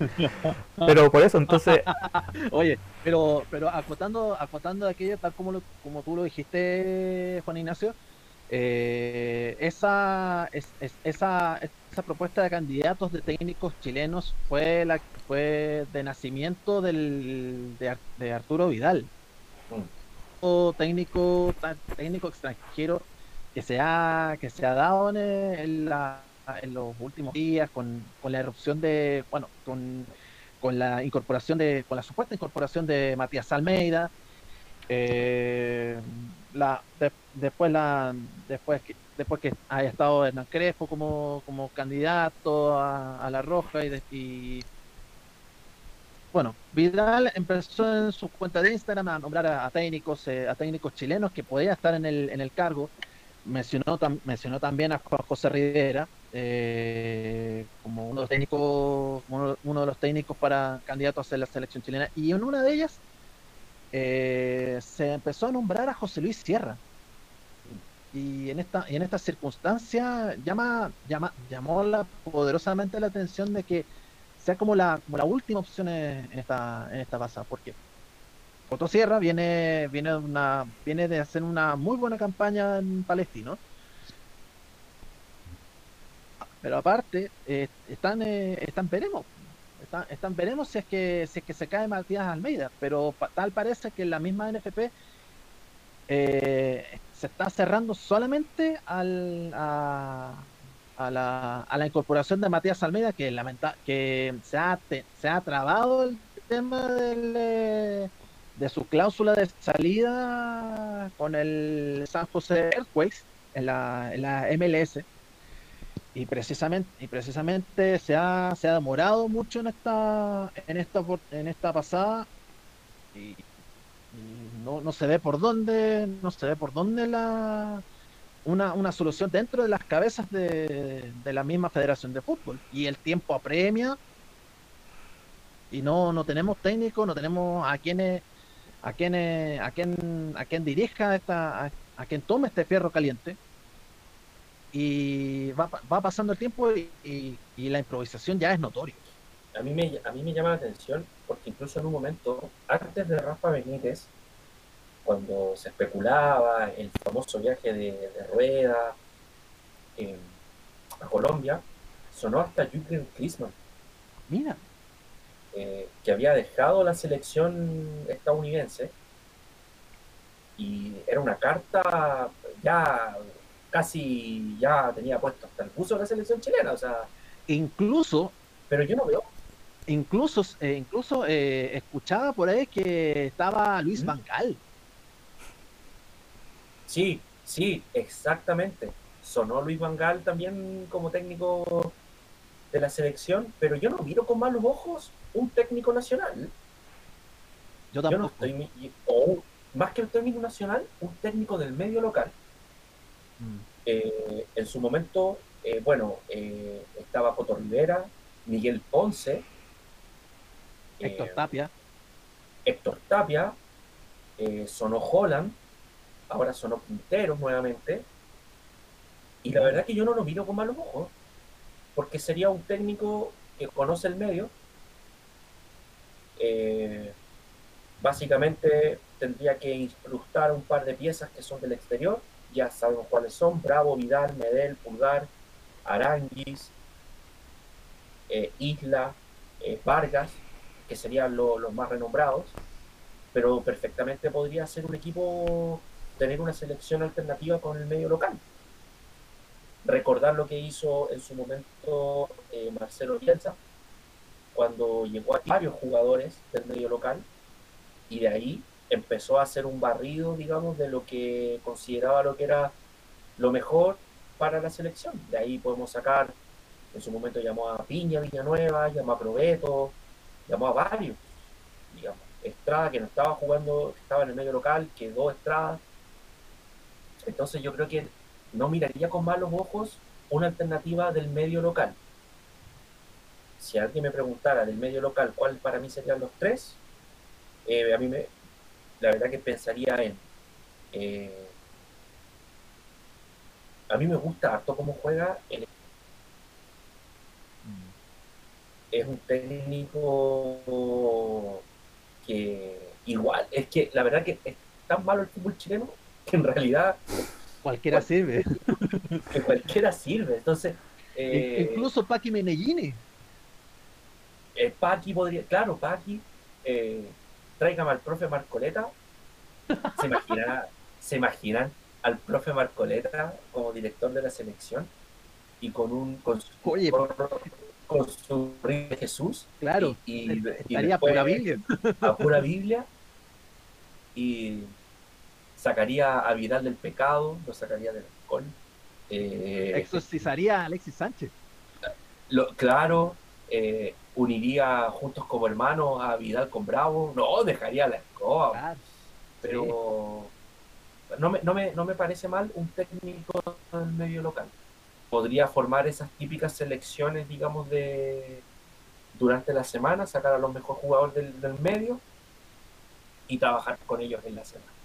Speaker 2: Pero por eso, entonces,
Speaker 1: Oye, pero pero acotando acotando aquello tal como lo- como tú lo dijiste, Juan Ignacio, eh, esa es- es- esa esa propuesta de candidatos de técnicos chilenos fue la fue de nacimiento del de, Ar- de Arturo Vidal, técnico técnico extranjero que se ha que se ha dado en, la- en los últimos días con, con la erupción de bueno con con la incorporación de, con la supuesta incorporación de Matías Almeida, eh, la, de- después la, después que, después que haya estado Hernán Crespo como, como candidato a, la Roja y bueno, Vidal empezó en su cuenta de Instagram a nombrar a, técnicos, eh, a técnicos chilenos que podían estar en el, en el cargo. Mencionó también a Juan José Rivera eh, como uno de los técnicos, uno, uno de los técnicos para candidatos a ser la selección chilena. Y en una de ellas eh, se empezó a nombrar a José Luis Sierra. Y en esta, y en esta circunstancia llama, llama, llamó la, poderosamente la atención de que sea como la, como la última opción en, esta, en esta pasada. Porque Otto Sierra viene, viene, una, viene de hacer una muy buena campaña en Palestino. Pero aparte, eh, están, eh, están veremos. Están, están veremos si es que si es que se cae Matías Almeida. Pero tal parece que la misma NFP eh, se está cerrando solamente al, a, a, la, a la incorporación de Matías Almeida, que lamenta que se ha, se ha trabado el tema del, eh, de su cláusula de salida con el San José Earthquakes en la, en la MLS y precisamente y precisamente se ha, se ha demorado mucho en esta en esta en esta pasada y, no, no se ve por dónde no se ve por dónde la una, una solución dentro de las cabezas de, de, la misma Federación de Fútbol y el tiempo apremia y no no tenemos técnico no tenemos a quienes a quien a quien a quien dirija esta a, quien tome este fierro caliente y va, va pasando el tiempo y, y, la improvisación ya es notorio.
Speaker 3: A mí, me, a mí me llama la atención porque incluso en un momento, antes de Rafa Benítez, cuando se especulaba el famoso viaje de, de Rueda eh, a Colombia, sonó hasta Jürgen Klinsmann.
Speaker 1: Mira.
Speaker 3: Eh, que había dejado la selección estadounidense y era una carta ya casi ya tenía puesto hasta el puso de la selección chilena, o sea.
Speaker 1: Incluso.
Speaker 3: Pero yo no veo.
Speaker 1: Incluso, eh, incluso eh, escuchaba por ahí que estaba Luis ¿Mm?
Speaker 3: Sí, sí, exactamente. Sonó Luis Vangal también como técnico de la selección, pero yo no miro con malos ojos un técnico nacional.
Speaker 1: Yo tampoco.
Speaker 3: Yo no estoy, o más que un técnico nacional, un técnico del medio local. Eh, en su momento, eh, bueno, eh, estaba Coto Rivera, Miguel Ponce,
Speaker 1: Héctor Tapia,
Speaker 3: Héctor Tapia, sonó Holland, ahora sonó Quintero nuevamente, y la verdad que yo no lo miro con malos ojos, porque sería un técnico que conoce el medio, básicamente tendría que incrustar un par de piezas que son del exterior. Ya sabemos cuáles son, Bravo, Vidal, Medel, Pulgar, Aranguis, eh, Isla, eh, Vargas, que serían lo, los más renombrados, pero perfectamente podría ser un equipo, tener una selección alternativa con el medio local. Recordar lo que hizo en su momento eh, Marcelo Bielsa, cuando llegó a varios jugadores del medio local, y de ahí empezó a hacer un barrido, digamos, de lo que consideraba lo que era lo mejor para la selección. De ahí podemos sacar, en su momento llamó a Piña, Villanueva, llamó a Probeto, llamó a varios, digamos. Estrada, que no estaba jugando, estaba en el medio local, quedó Estrada. Entonces yo creo que no miraría con malos ojos una alternativa del medio local. Si alguien me preguntara del medio local cuál para mí serían los tres, eh, a mí me, la verdad que pensaría en... Eh, a mí me gusta harto cómo juega. El, es un técnico que igual, es que la verdad que es tan malo el fútbol chileno que en realidad...
Speaker 1: Cualquiera sirve.
Speaker 3: Que cualquiera sirve. Entonces...
Speaker 1: Eh, Incluso Paqui Menellini.
Speaker 3: Eh, Paqui podría... Claro, Paqui... Eh, tráigame al profe Marcoleta. ¿Se imaginan, ¿Se imaginan al profe Marcoleta como director de la selección? Y con un con su,
Speaker 1: Oye,
Speaker 3: con, su de Jesús.
Speaker 1: Claro,
Speaker 3: y, y,
Speaker 1: estaría y pura Biblia.
Speaker 3: A pura Biblia. Y sacaría a Vidal del pecado, lo sacaría del alcohol.
Speaker 1: Eh, Exorcizaría a Alexis Sánchez.
Speaker 3: Lo, claro, eh, uniría juntos como hermanos a Vidal con Bravo. No, dejaría la escoba. Claro, pero sí. no, me, no, me, no me parece mal un técnico del medio local. Podría formar esas típicas selecciones, digamos, de durante la semana, sacar a los mejores jugadores del, del medio y trabajar con ellos en la semana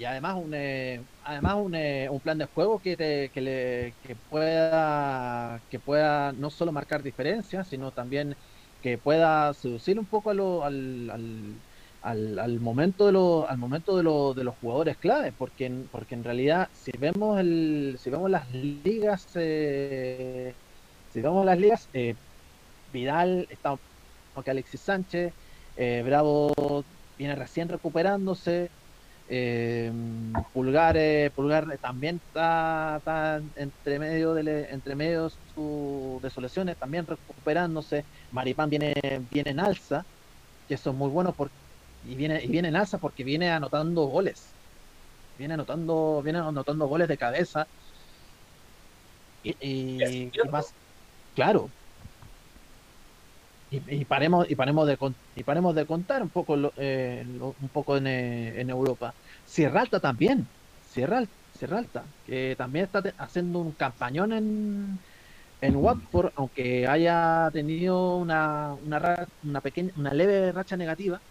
Speaker 1: y además un eh, además un, eh, un, plan de juego que, te, que, le, que pueda que pueda no solo marcar diferencias sino también que pueda seducir un poco a lo, al, al, al, al momento de los al momento de, los de los jugadores clave porque en, porque en realidad si vemos el si vemos las ligas eh, si vemos las ligas eh, Vidal está que Alexis Sánchez eh, Bravo viene recién recuperándose eh, Pulgar Pulgar también está, está, entre medio de entre medio su, de sus lesiones también recuperándose Maripán viene viene en alza que eso es muy bueno porque y viene, y viene en alza porque viene anotando goles. Viene anotando, viene anotando goles de cabeza. Y, y, y más, claro. Y, paremos, y paremos de y paremos de contar un poco eh, un poco en, en Europa. Sierra Alta también. Sierra, Sierra Alta, que también está haciendo un campañón en, en Watford, aunque haya tenido una, una, pequeña, una leve racha negativa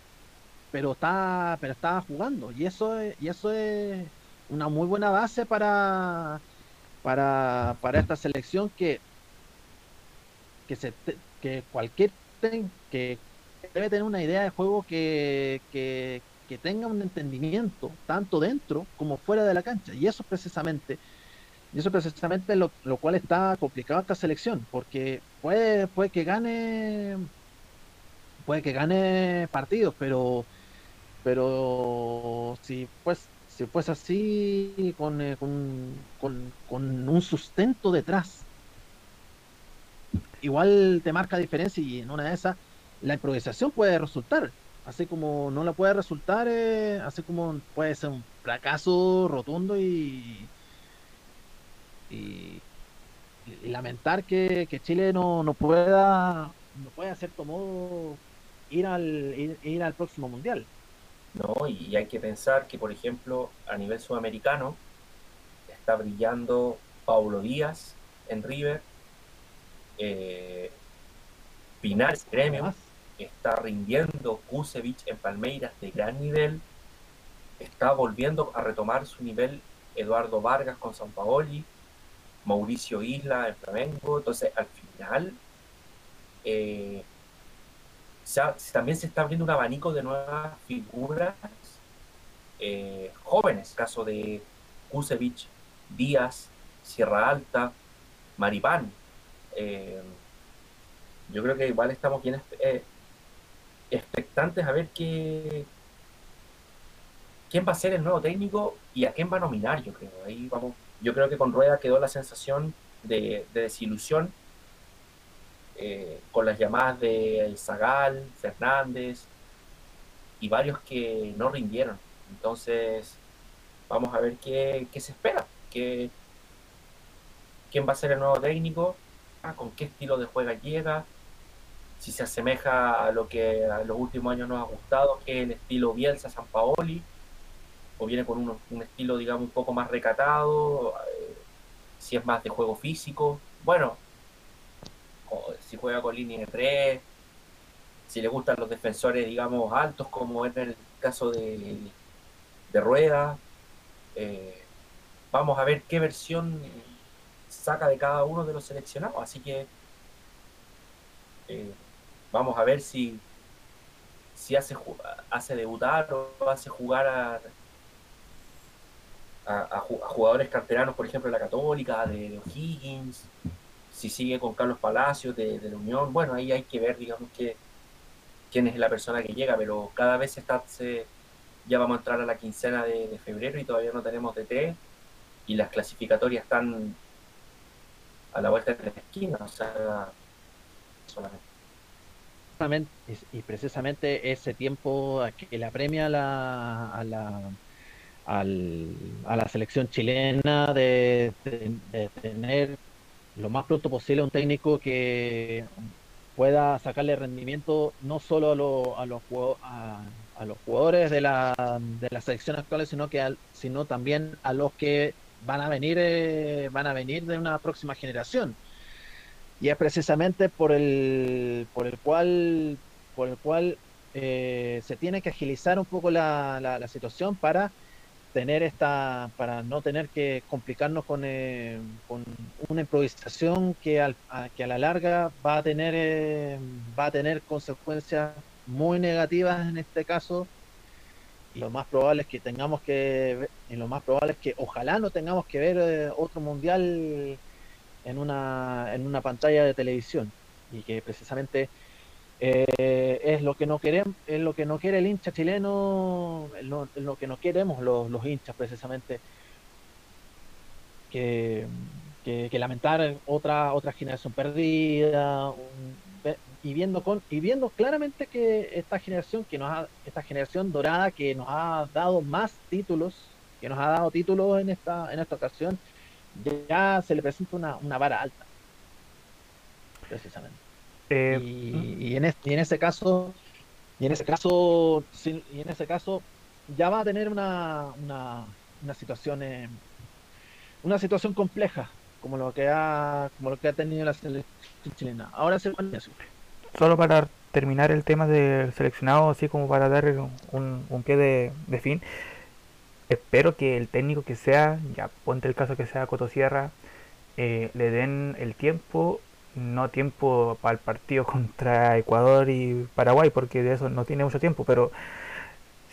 Speaker 1: pero está pero estaba jugando y eso es, y eso es una muy buena base para para, para esta selección que que se que cualquier que debe tener una idea de juego que, que, tenga un entendimiento tanto dentro como fuera de la cancha. Y eso precisamente y eso precisamente lo, lo cual está complicado esta selección porque puede puede que gane puede que gane partidos pero pero si pues si fuese así con, eh, con, con, un sustento detrás igual te marca diferencia y en una de esas la improvisación puede resultar así como no la puede resultar eh, así como puede ser un fracaso rotundo y y, lamentar que, que, Chile no, no pueda no pueda cierto modo ir al ir, ir al próximo mundial
Speaker 3: ¿no? Y hay que pensar que, por ejemplo, a nivel sudamericano está brillando Paulo Díaz en River, eh, Pinares Gremio, está rindiendo Kusevich en Palmeiras de gran nivel, está volviendo a retomar su nivel Eduardo Vargas con San Paoli, Mauricio Isla en Flamengo, entonces al final eh, también se está abriendo un abanico de nuevas figuras eh, jóvenes, caso de Kusevich, Díaz, Sierra Alta, Maripán. Eh, yo creo que igual estamos bien eh, expectantes a ver qué, quién va a ser el nuevo técnico y a quién va a nominar, yo creo. Ahí vamos. Yo creo que con Rueda quedó la sensación de, de desilusión eh, con las llamadas de Zagal, Fernández y varios que no rindieron. Entonces, vamos a ver qué, qué se espera, qué, quién va a ser el nuevo técnico, ah, con qué estilo de juego llega, si se asemeja a lo que a los últimos años nos ha gustado, que es el estilo Bielsa San Paoli, o viene con un, un estilo, digamos, un poco más recatado, eh, si es más de juego físico. Bueno, si juega con línea de 3, si le gustan los defensores, digamos, altos, como en el caso de, de Rueda. Eh, vamos a ver qué versión saca de cada uno de los seleccionados. Así que eh, vamos a ver si, si hace, hace debutar o hace jugar a, a, jugadores carteranos, por ejemplo, de la Católica, de, de O'Higgins si sigue con Carlos Palacios de, de, la Unión, bueno, ahí hay que ver, digamos, que, quién es la persona que llega, pero cada vez está, se, ya vamos a entrar a la quincena de, de febrero y todavía no tenemos DT y las clasificatorias están a la vuelta de la esquina, o sea,
Speaker 1: solamente. Y precisamente ese tiempo que le apremia a la, a la, a la selección chilena de, de, de tener lo más pronto posible un técnico que pueda sacarle rendimiento no solo a, lo, a, los, a, a los jugadores de la, de la selección actual, sino que al, sino también a los que van a venir eh, van a venir de una próxima generación. Y es precisamente por el por el cual por el cual eh, se tiene que agilizar un poco la, la, la situación para tener esta, para no tener que complicarnos con, eh, con una improvisación que, al, a, que a la larga va a tener, eh, va a tener consecuencias muy negativas en este caso y lo más probable es que tengamos que y lo más probable es que ojalá no tengamos que ver eh, otro mundial en una en una pantalla de televisión. Y que precisamente eh, es lo que no queremos es lo que no quiere el hincha chileno lo, lo que no queremos los, los hinchas precisamente. Que, que, que lamentar otra otra generación perdida un- y viendo con y viendo claramente que esta generación que nos ha, esta generación dorada que nos ha dado más títulos que nos ha dado títulos en esta en esta ocasión ya se le presenta una, una vara alta. Precisamente.
Speaker 2: Eh,
Speaker 1: y, y en es- y en ese caso y en ese caso y en ese caso ya va a tener una una, una situación eh, una situación compleja como lo que ha como lo que ha tenido la selección chilena. Ahora se pone eso
Speaker 2: solo para terminar el tema del seleccionado, así como para dar un, un pie de, de fin, espero que el técnico que sea, ya ponte el caso que sea Cotosierra, eh, le den el tiempo, no tiempo para el partido contra Ecuador y Paraguay, porque de eso no tiene mucho tiempo, pero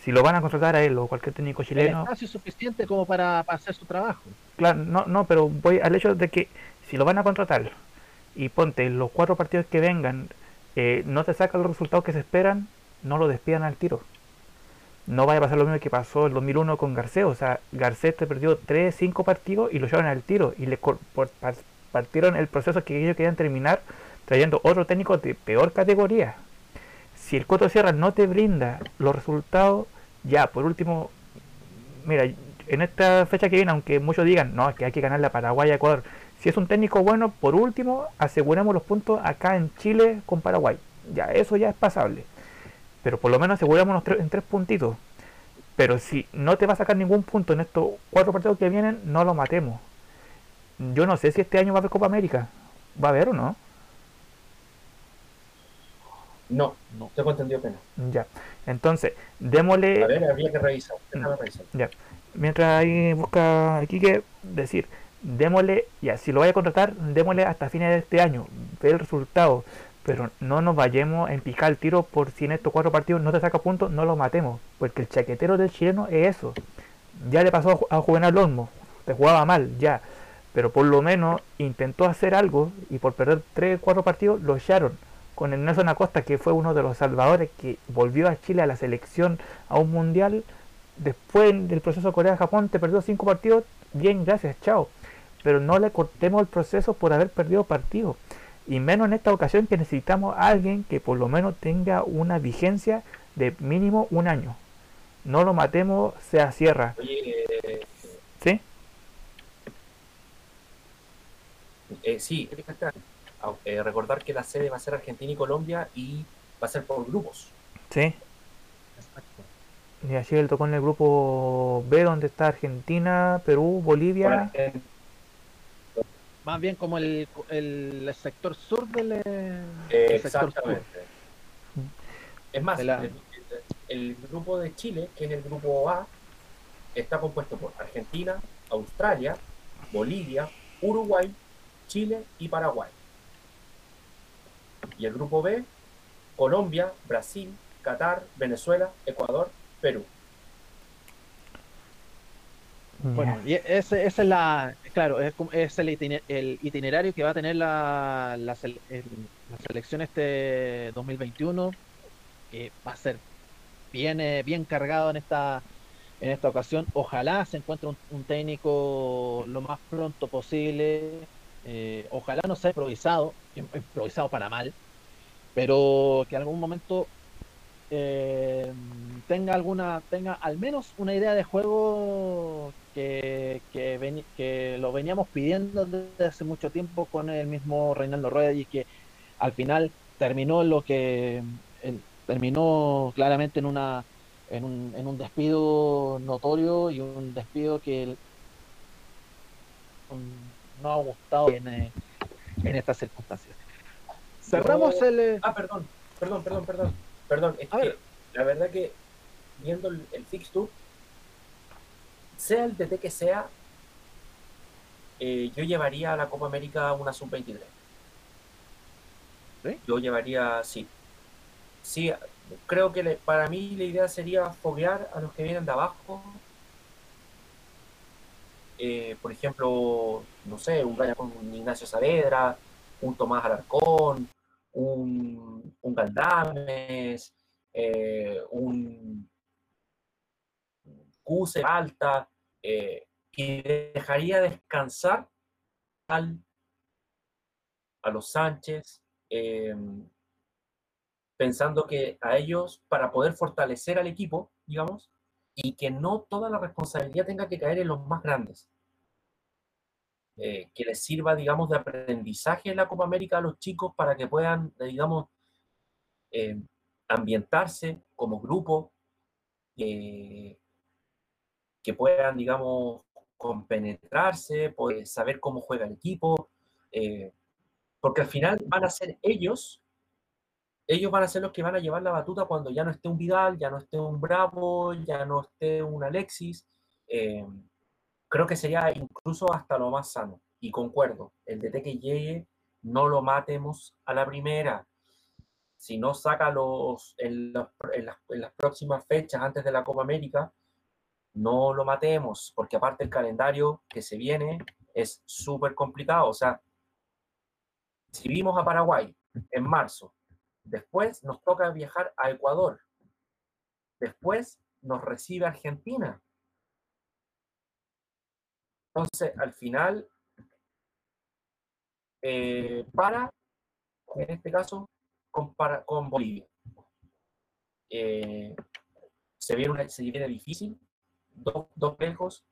Speaker 2: si lo van a contratar a él o cualquier técnico
Speaker 1: el
Speaker 2: chileno,
Speaker 1: espacio suficiente como para, para hacer su trabajo.
Speaker 2: Claro, no, no, pero voy al hecho de que si lo van a contratar y ponte los cuatro partidos que vengan, eh, no te sacan los resultados que se esperan, no lo despidan al tiro. No vaya a pasar lo mismo que pasó el 2001 con Garcés. O sea, Garcés te perdió 3, 5 partidos y lo llevaron al tiro y le partieron el proceso que ellos querían terminar trayendo otro técnico de peor categoría. Si el Coto Sierra no te brinda los resultados, ya, por último, mira, en esta fecha que viene, aunque muchos digan, no, es que hay que ganarle a Paraguay a Ecuador, si es un técnico bueno, por último, aseguremos los puntos acá en Chile con Paraguay. Ya, eso ya es pasable. Pero por lo menos asegurémonos tres- en tres puntitos. Pero si no te va a sacar ningún punto en estos cuatro partidos que vienen, no lo matemos. Yo no sé si este año va a haber Copa América. ¿Va a haber o no?
Speaker 3: No,
Speaker 1: no
Speaker 3: tengo entendido que no.
Speaker 2: Ya. Entonces, démosle...
Speaker 3: A ver, habría que revisar. Déjame revisar.
Speaker 2: mientras ahí busca aquí que decir, démosle, ya, si lo vaya a contratar, démosle hasta fines de este año, ve el resultado, pero no nos vayamos a empicar el tiro por si en estos cuatro partidos no te saca puntos, no lo matemos, porque el chaquetero del chileno es eso. Ya le pasó a Juvenal Olmo, te jugaba mal, ya, pero por lo menos intentó hacer algo y por perder tres, cuatro partidos lo echaron. Con el Nelson Acosta, que fue uno de los salvadores que volvió a Chile a la selección a un mundial, después del proceso Corea-Japón te perdió cinco partidos, bien, gracias, chao. Pero no le cortemos el proceso por haber perdido partidos. Y menos en esta ocasión que necesitamos a alguien que por lo menos tenga una vigencia de mínimo un año. No lo matemos.
Speaker 3: Oye, eh,
Speaker 2: ¿Sí?
Speaker 3: eh, sí, eh, recordar que la sede va a ser Argentina y Colombia y va a ser por grupos.
Speaker 2: Sí. Y así le tocó en el grupo B donde está Argentina, Perú, Bolivia.
Speaker 3: Eh,
Speaker 1: más bien como el, el sector sur del eh, el sector sur.
Speaker 3: exactamente. Es más,
Speaker 1: De la-
Speaker 3: el, el grupo de Chile, que es el grupo A, está compuesto por Argentina, Australia, Bolivia, Uruguay, Chile y Paraguay. Y el grupo B, Colombia, Brasil, Qatar, Venezuela, Ecuador, Perú.
Speaker 1: Bueno, y ese, ese es la, claro, es, es el, itiner- el itinerario que va a tener la, la, la selección este 2021, que va a ser bien, eh, bien cargado en esta, en esta ocasión. Ojalá se encuentre un, un técnico lo más pronto posible. eh, ojalá no sea improvisado, im- improvisado para mal, pero que en algún momento eh, tenga alguna, tenga al menos una idea de juego que, que, veni- que lo veníamos pidiendo desde hace mucho tiempo con el mismo Reinaldo Rueda y que al final terminó lo que terminó claramente en una en un, en un despido notorio y un despido que el- no ha gustado en, eh, en estas circunstancias. Cerramos
Speaker 3: Yo-
Speaker 1: el eh,
Speaker 3: Ah, perdón, perdón, perdón, perdón. Perdón, es que la verdad que viendo el, el fixture, sea el DT que sea, eh, yo llevaría a la Copa América una sub-23.
Speaker 1: ¿Sí?
Speaker 3: Yo llevaría, sí. Sí, creo que para mí la idea sería foguear a los que vienen de abajo. Eh, por ejemplo, no sé, un con Ignacio Saavedra, un Tomás Alarcón, un, un Galdames, eh, un Cuse Alta, eh, y dejaría descansar al, a los Sánchez, em, pensando que a ellos, para poder fortalecer al equipo, digamos, y que no toda la responsabilidad tenga que caer en los más grandes. Eh, que les sirva, digamos, de aprendizaje en la Copa América a los chicos para que puedan, digamos, eh, ambientarse como grupo, que puedan, digamos, compenetrarse, pues, saber cómo juega el equipo, eh, porque al final van a ser ellos, ellos van a ser los que van a llevar la batuta cuando ya no esté un Vidal, ya no esté un Bravo, ya no esté un Alexis. creo que sería incluso hasta lo más sano. Y concuerdo, el DT que llegue, no lo matemos a la primera. Si no saca los, en, las, próximas fechas antes de la Copa América, no lo matemos, porque aparte el calendario que se viene es súper complicado. O sea, si vimos a Paraguay en marzo, después nos toca viajar a Ecuador, después nos recibe Argentina. Entonces, al final, eh, para, en este caso, con, con Bolivia. Eh, se, viene se viene difícil, dos, dos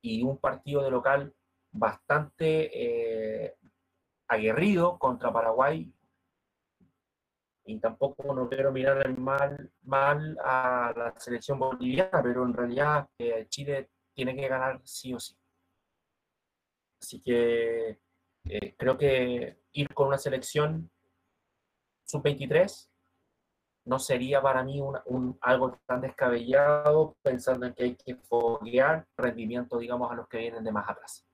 Speaker 3: y un partido de local bastante eh, aguerrido contra Paraguay. Y tampoco no quiero mirar mal, mal a la selección boliviana, pero en realidad Chile tiene que ganar sí o sí. Así que eh, creo que ir con una selección sub-23 no sería para mí un, algo tan descabellado pensando en que hay que foguear rendimiento, digamos, a los que vienen de más atrás.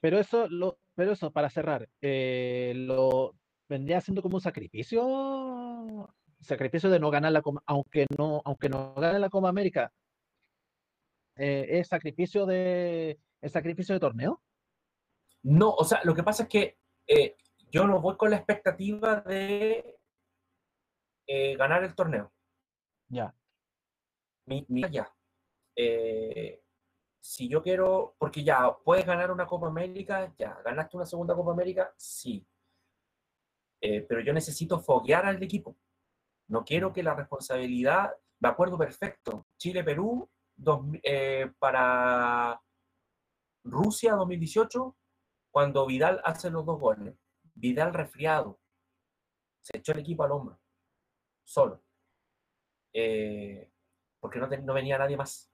Speaker 1: Pero eso, lo, pero eso para cerrar, eh, lo vendría siendo como un sacrificio, sacrificio de no ganar la aunque no, aunque no gane la Copa América, eh, es sacrificio de, es sacrificio de torneo.
Speaker 3: No, o sea, lo que pasa es que eh, yo no voy con la expectativa de eh, ganar el torneo.
Speaker 1: Ya.
Speaker 3: Mi, ya. Eh, si yo quiero, porque ya, puedes ganar una Copa América, ya, ganaste una segunda Copa América, sí. pero yo necesito foguear al equipo. No quiero que la responsabilidad, me acuerdo perfecto, Chile-Perú para Rusia 2018, cuando Vidal hace los dos goles, Vidal resfriado, se echó el equipo al hombro, solo, eh, porque no, venía nadie más.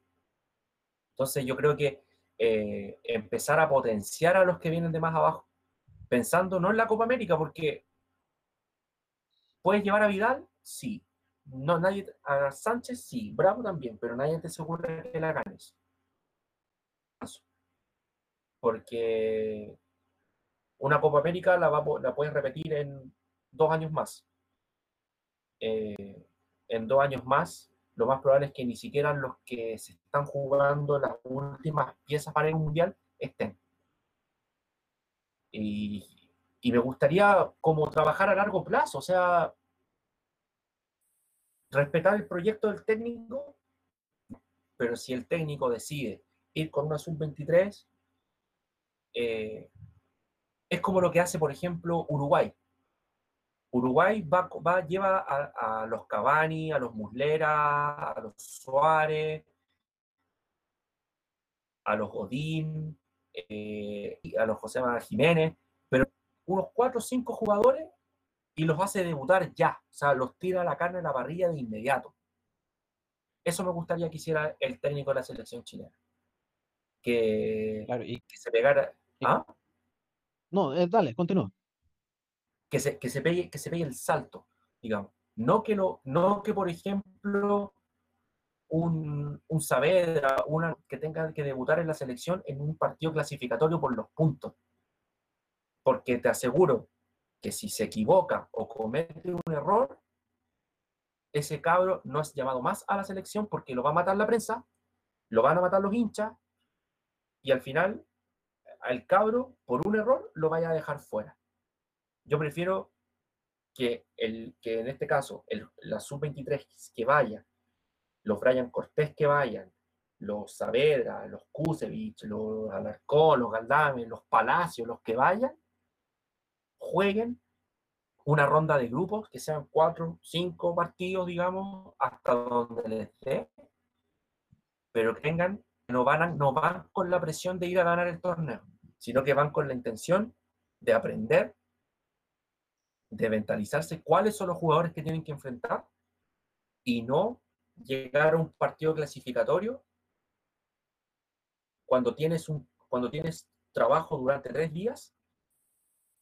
Speaker 3: Entonces yo creo que eh, empezar a potenciar a los que vienen de más abajo, pensando no en la Copa América, porque puedes llevar a Vidal, sí. No, nadie, a Sánchez sí, Bravo también, pero nadie te asegura que la ganes. Porque una Copa América la, la puedes repetir en dos años más. Eh, en dos años más, lo más probable es que ni siquiera los que se están jugando las últimas piezas para el Mundial estén. Y, me gustaría como trabajar a largo plazo, o sea, respetar el proyecto del técnico, pero si el técnico decide ir con una sub-23, eh, es como lo que hace, por ejemplo, Uruguay. Uruguay va, va lleva a, los Cavani, a los Muslera, a los Suárez, a los Godín, eh, a los José Manuel Jiménez, pero unos cuatro o cinco jugadores y los hace debutar ya, o sea, los tira a la carne en la parrilla de inmediato. Eso me gustaría que hiciera el técnico de la selección chilena. Que, que se pegara. ¿Ah?
Speaker 1: No, eh, dale, continúa.
Speaker 3: Que se, que, se pegue, que se pegue el salto, digamos. No que, lo, no que por ejemplo, un, un Saavedra, una, que tenga que debutar en la selección en un partido clasificatorio por los puntos. Porque te aseguro que si se equivoca o comete un error, ese cabro no es llamado más a la selección porque lo va a matar la prensa, lo van a matar los hinchas y al final al cabro, por un error, lo vaya a dejar fuera. Yo prefiero que, el, que en este caso el, la sub-23 que vaya, los Brian Cortés que vayan, los Saavedra, los Kusevich, los Alarcón, los Galdame, los Palacios, los que vayan, jueguen una ronda de grupos, que sean cuatro, cinco partidos, digamos, hasta donde les dé, pero que tengan, no van, no van con la presión de ir a ganar el torneo, sino que van con la intención de aprender, de mentalizarse cuáles son los jugadores que tienen que enfrentar y no llegar a un partido clasificatorio cuando tienes, un, cuando tienes trabajo durante tres días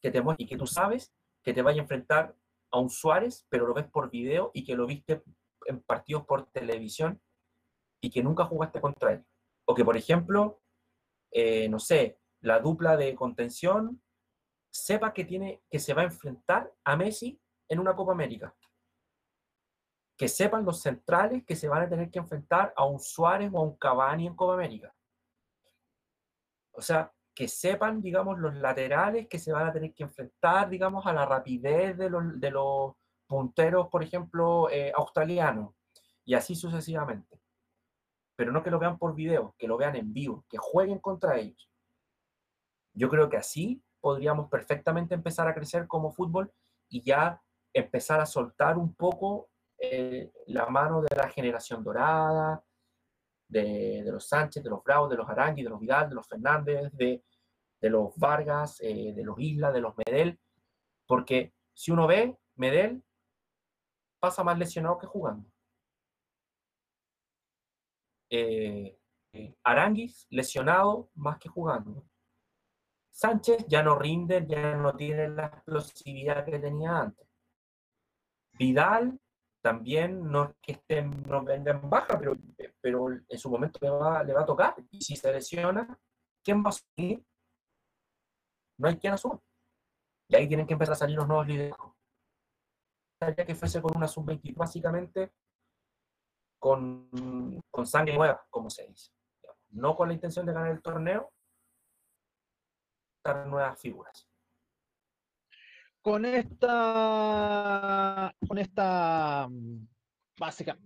Speaker 3: que te y que tú sabes que te vaya a enfrentar a un Suárez, pero lo ves por video y que lo viste en partidos por televisión y que nunca jugaste contra él. O que, por ejemplo, eh, no sé, la dupla de contención sepa que, tiene, que se va a enfrentar a Messi en una Copa América. Que sepan los centrales que se van a tener que enfrentar a un Suárez o a un Cavani en Copa América. O sea, que sepan, digamos, los laterales que se van a tener que enfrentar, digamos, a la rapidez de los, de los punteros, por ejemplo, eh, australianos, y así sucesivamente. Pero no que lo vean por video, que lo vean en vivo, que jueguen contra ellos. Yo creo que así podríamos perfectamente empezar a crecer como fútbol y ya empezar a soltar un poco eh, la mano de la generación dorada, de, los Sánchez, de los Bravo, de los Arangui, de los Vidal, de los Fernández, de, los Vargas, eh, de los Isla, de los Medel, porque si uno ve, Medel pasa más lesionado que jugando. Eh, eh, Aranguis lesionado más que jugando. Sánchez ya no rinde, ya no tiene la explosividad que tenía antes. Vidal también no es que estén, no venga en baja, pero, pero en su momento le va, le va a tocar. Y si se lesiona, ¿quién va a asumir? No hay quien asuma. Y ahí tienen que empezar a salir los nuevos líderes. Ya que fuese con una sub-20, básicamente con, con sangre nueva, como se dice. No con la intención de ganar el torneo, nuevas figuras
Speaker 1: con esta, con esta, básica,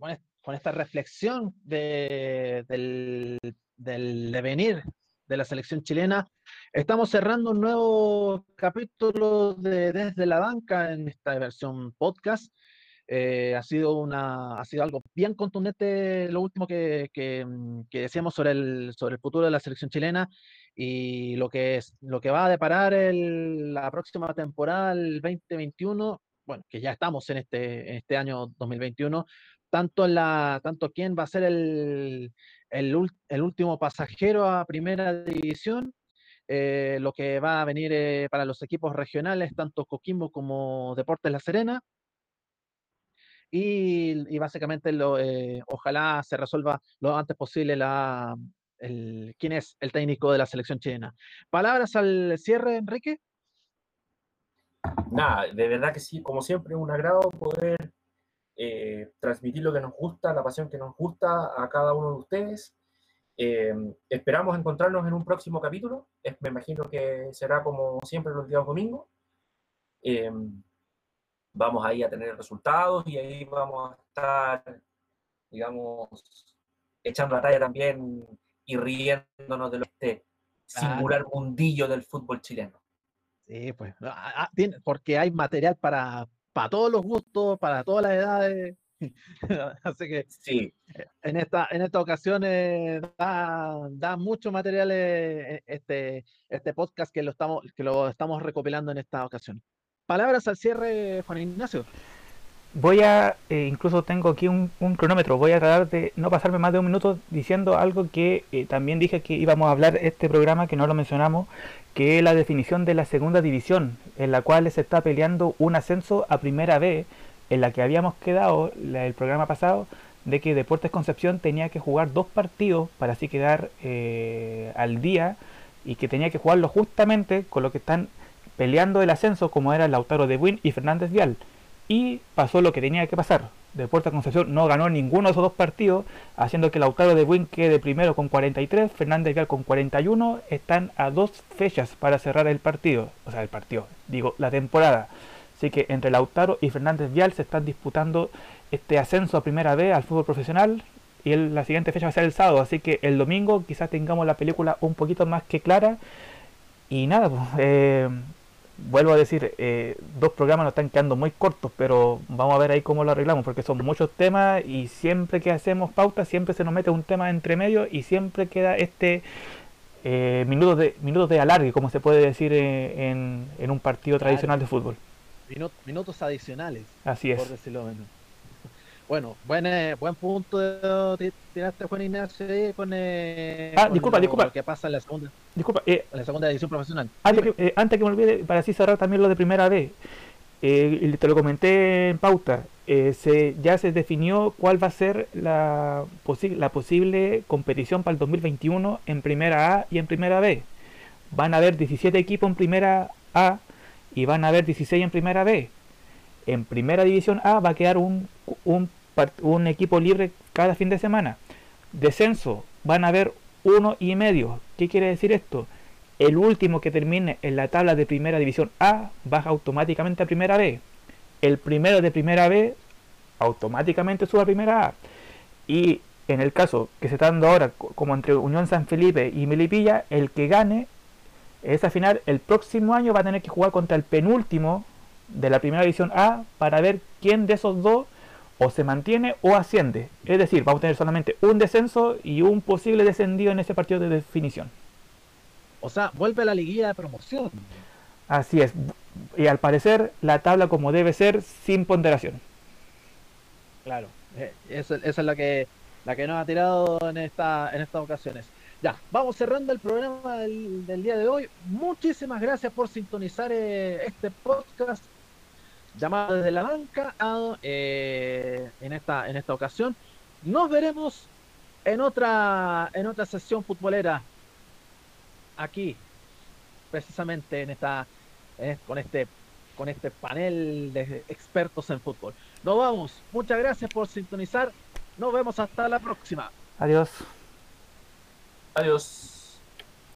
Speaker 1: con esta reflexión de, del, del devenir de la selección chilena, estamos cerrando un nuevo capítulo de Desde la Banca en esta versión podcast. Eh, ha, sido una, ha sido algo bien contundente lo último que, que, mm, que, decíamos sobre el, sobre el futuro de la selección chilena y lo que, es, lo que va a deparar el, la próxima temporada, el 2021, bueno, que ya estamos en este, en este año 2021, tanto, la, tanto quién va a ser el, el, el último pasajero a primera división, eh, lo que va a venir eh, para los equipos regionales, tanto Coquimbo como Deportes La Serena. Y, y básicamente lo, eh, ojalá se resuelva lo antes posible la, quién es el técnico de la selección chilena. ¿Palabras al cierre, Enrique?
Speaker 3: Nada, de verdad que sí, como siempre, un agrado poder eh, transmitir lo que nos gusta, la pasión que nos gusta a cada uno de ustedes. Eh, esperamos encontrarnos en un próximo capítulo. me imagino que será como siempre los días domingos. Eh, vamos ahí a tener resultados y ahí vamos a estar, digamos, echando la talla también y riéndonos de este singular mundillo del fútbol chileno.
Speaker 1: Sí, pues, ah, ah, porque hay material para, para todos los gustos, para todas las edades. Así que sí. en, esta, en esta ocasión eh, da, mucho material eh, este, este podcast que lo, estamos, que lo estamos recopilando en esta ocasión. Palabras al cierre, Juan Ignacio.
Speaker 2: Voy a, eh, incluso tengo aquí un, cronómetro, voy a tratar de no pasarme más de un minuto diciendo algo que eh, también dije que íbamos a hablar este programa, que no lo mencionamos, que es la definición de la segunda división, en la cual se está peleando un ascenso a primera vez, en la que habíamos quedado el programa pasado, de que Deportes Concepción tenía que jugar dos partidos para así quedar eh, al día y que tenía que jugarlo justamente con lo que están peleando el ascenso como era Lautaro de Buin y Fernández Vial y pasó lo que tenía que pasar. Deportes Concepción no ganó ninguno de esos dos partidos, haciendo que Lautaro de Win quede primero con 43, Fernández Vial con 41, están a dos fechas para cerrar el partido, o sea, el partido, digo, la temporada. Así que entre Lautaro y Fernández Vial se están disputando este ascenso a primera vez al fútbol profesional y la siguiente fecha va a ser el sábado, así que el domingo quizás tengamos la película un poquito más que clara. Y nada, pues, eh, vuelvo a decir, eh, dos programas nos están quedando muy cortos, pero vamos a ver ahí cómo lo arreglamos, porque son muchos temas y siempre que hacemos pauta, siempre se nos mete un tema entre medio y siempre queda este eh, minutos, de, minutos de alargue, como se puede decir eh, en, en, un partido tradicional de fútbol.
Speaker 1: Minutos adicionales.
Speaker 2: Así es.
Speaker 1: Por decirlo menos. Bueno, buen, eh, buen punto tiraste Juan Ignacio ahí con, eh,
Speaker 2: ah, disculpa, disculpa.
Speaker 1: lo que pasa en la segunda,
Speaker 2: disculpa, eh,
Speaker 1: en la segunda edición profesional.
Speaker 2: Antes que, eh, antes que me olvide, para así cerrar también lo de primera vez, eh, te lo comenté en pauta, eh, se, ya se definió cuál va a ser la, posi la posible competición para el 2021 en primera A y en primera B. Van a haber 17 equipos en primera A y van a haber 16 en primera B. En primera división A va a quedar un, un un equipo libre cada fin de semana. Descenso, van a haber uno y medio. ¿Qué quiere decir esto? El último que termine en la tabla de primera división A baja automáticamente a primera B. El primero de primera B automáticamente sube a primera A. Y en el caso que se está dando ahora, como entre Unión San Felipe y Melipilla, el que gane esa final el próximo año va a tener que jugar contra el penúltimo de la primera división A para ver quién de esos dos o se mantiene o asciende. Es decir, vamos a tener solamente un descenso y un posible descendido en ese partido de definición.
Speaker 1: O sea, vuelve a la liguilla de promoción.
Speaker 2: Así es. Y al parecer la tabla como debe ser sin ponderación.
Speaker 1: Claro. Eh, esa es la que, la que nos ha tirado en, esta, en estas ocasiones. Ya, vamos cerrando el programa del, del día de hoy. Muchísimas gracias por sintonizar eh, este podcast llamado desde la banca eh, en, esta, en esta ocasión. Nos veremos en otra, en otra sesión futbolera aquí, precisamente en esta, con este con este panel de expertos en fútbol. Nos vamos. Muchas gracias por sintonizar. Nos vemos hasta la próxima.
Speaker 2: Adiós.
Speaker 3: Adiós.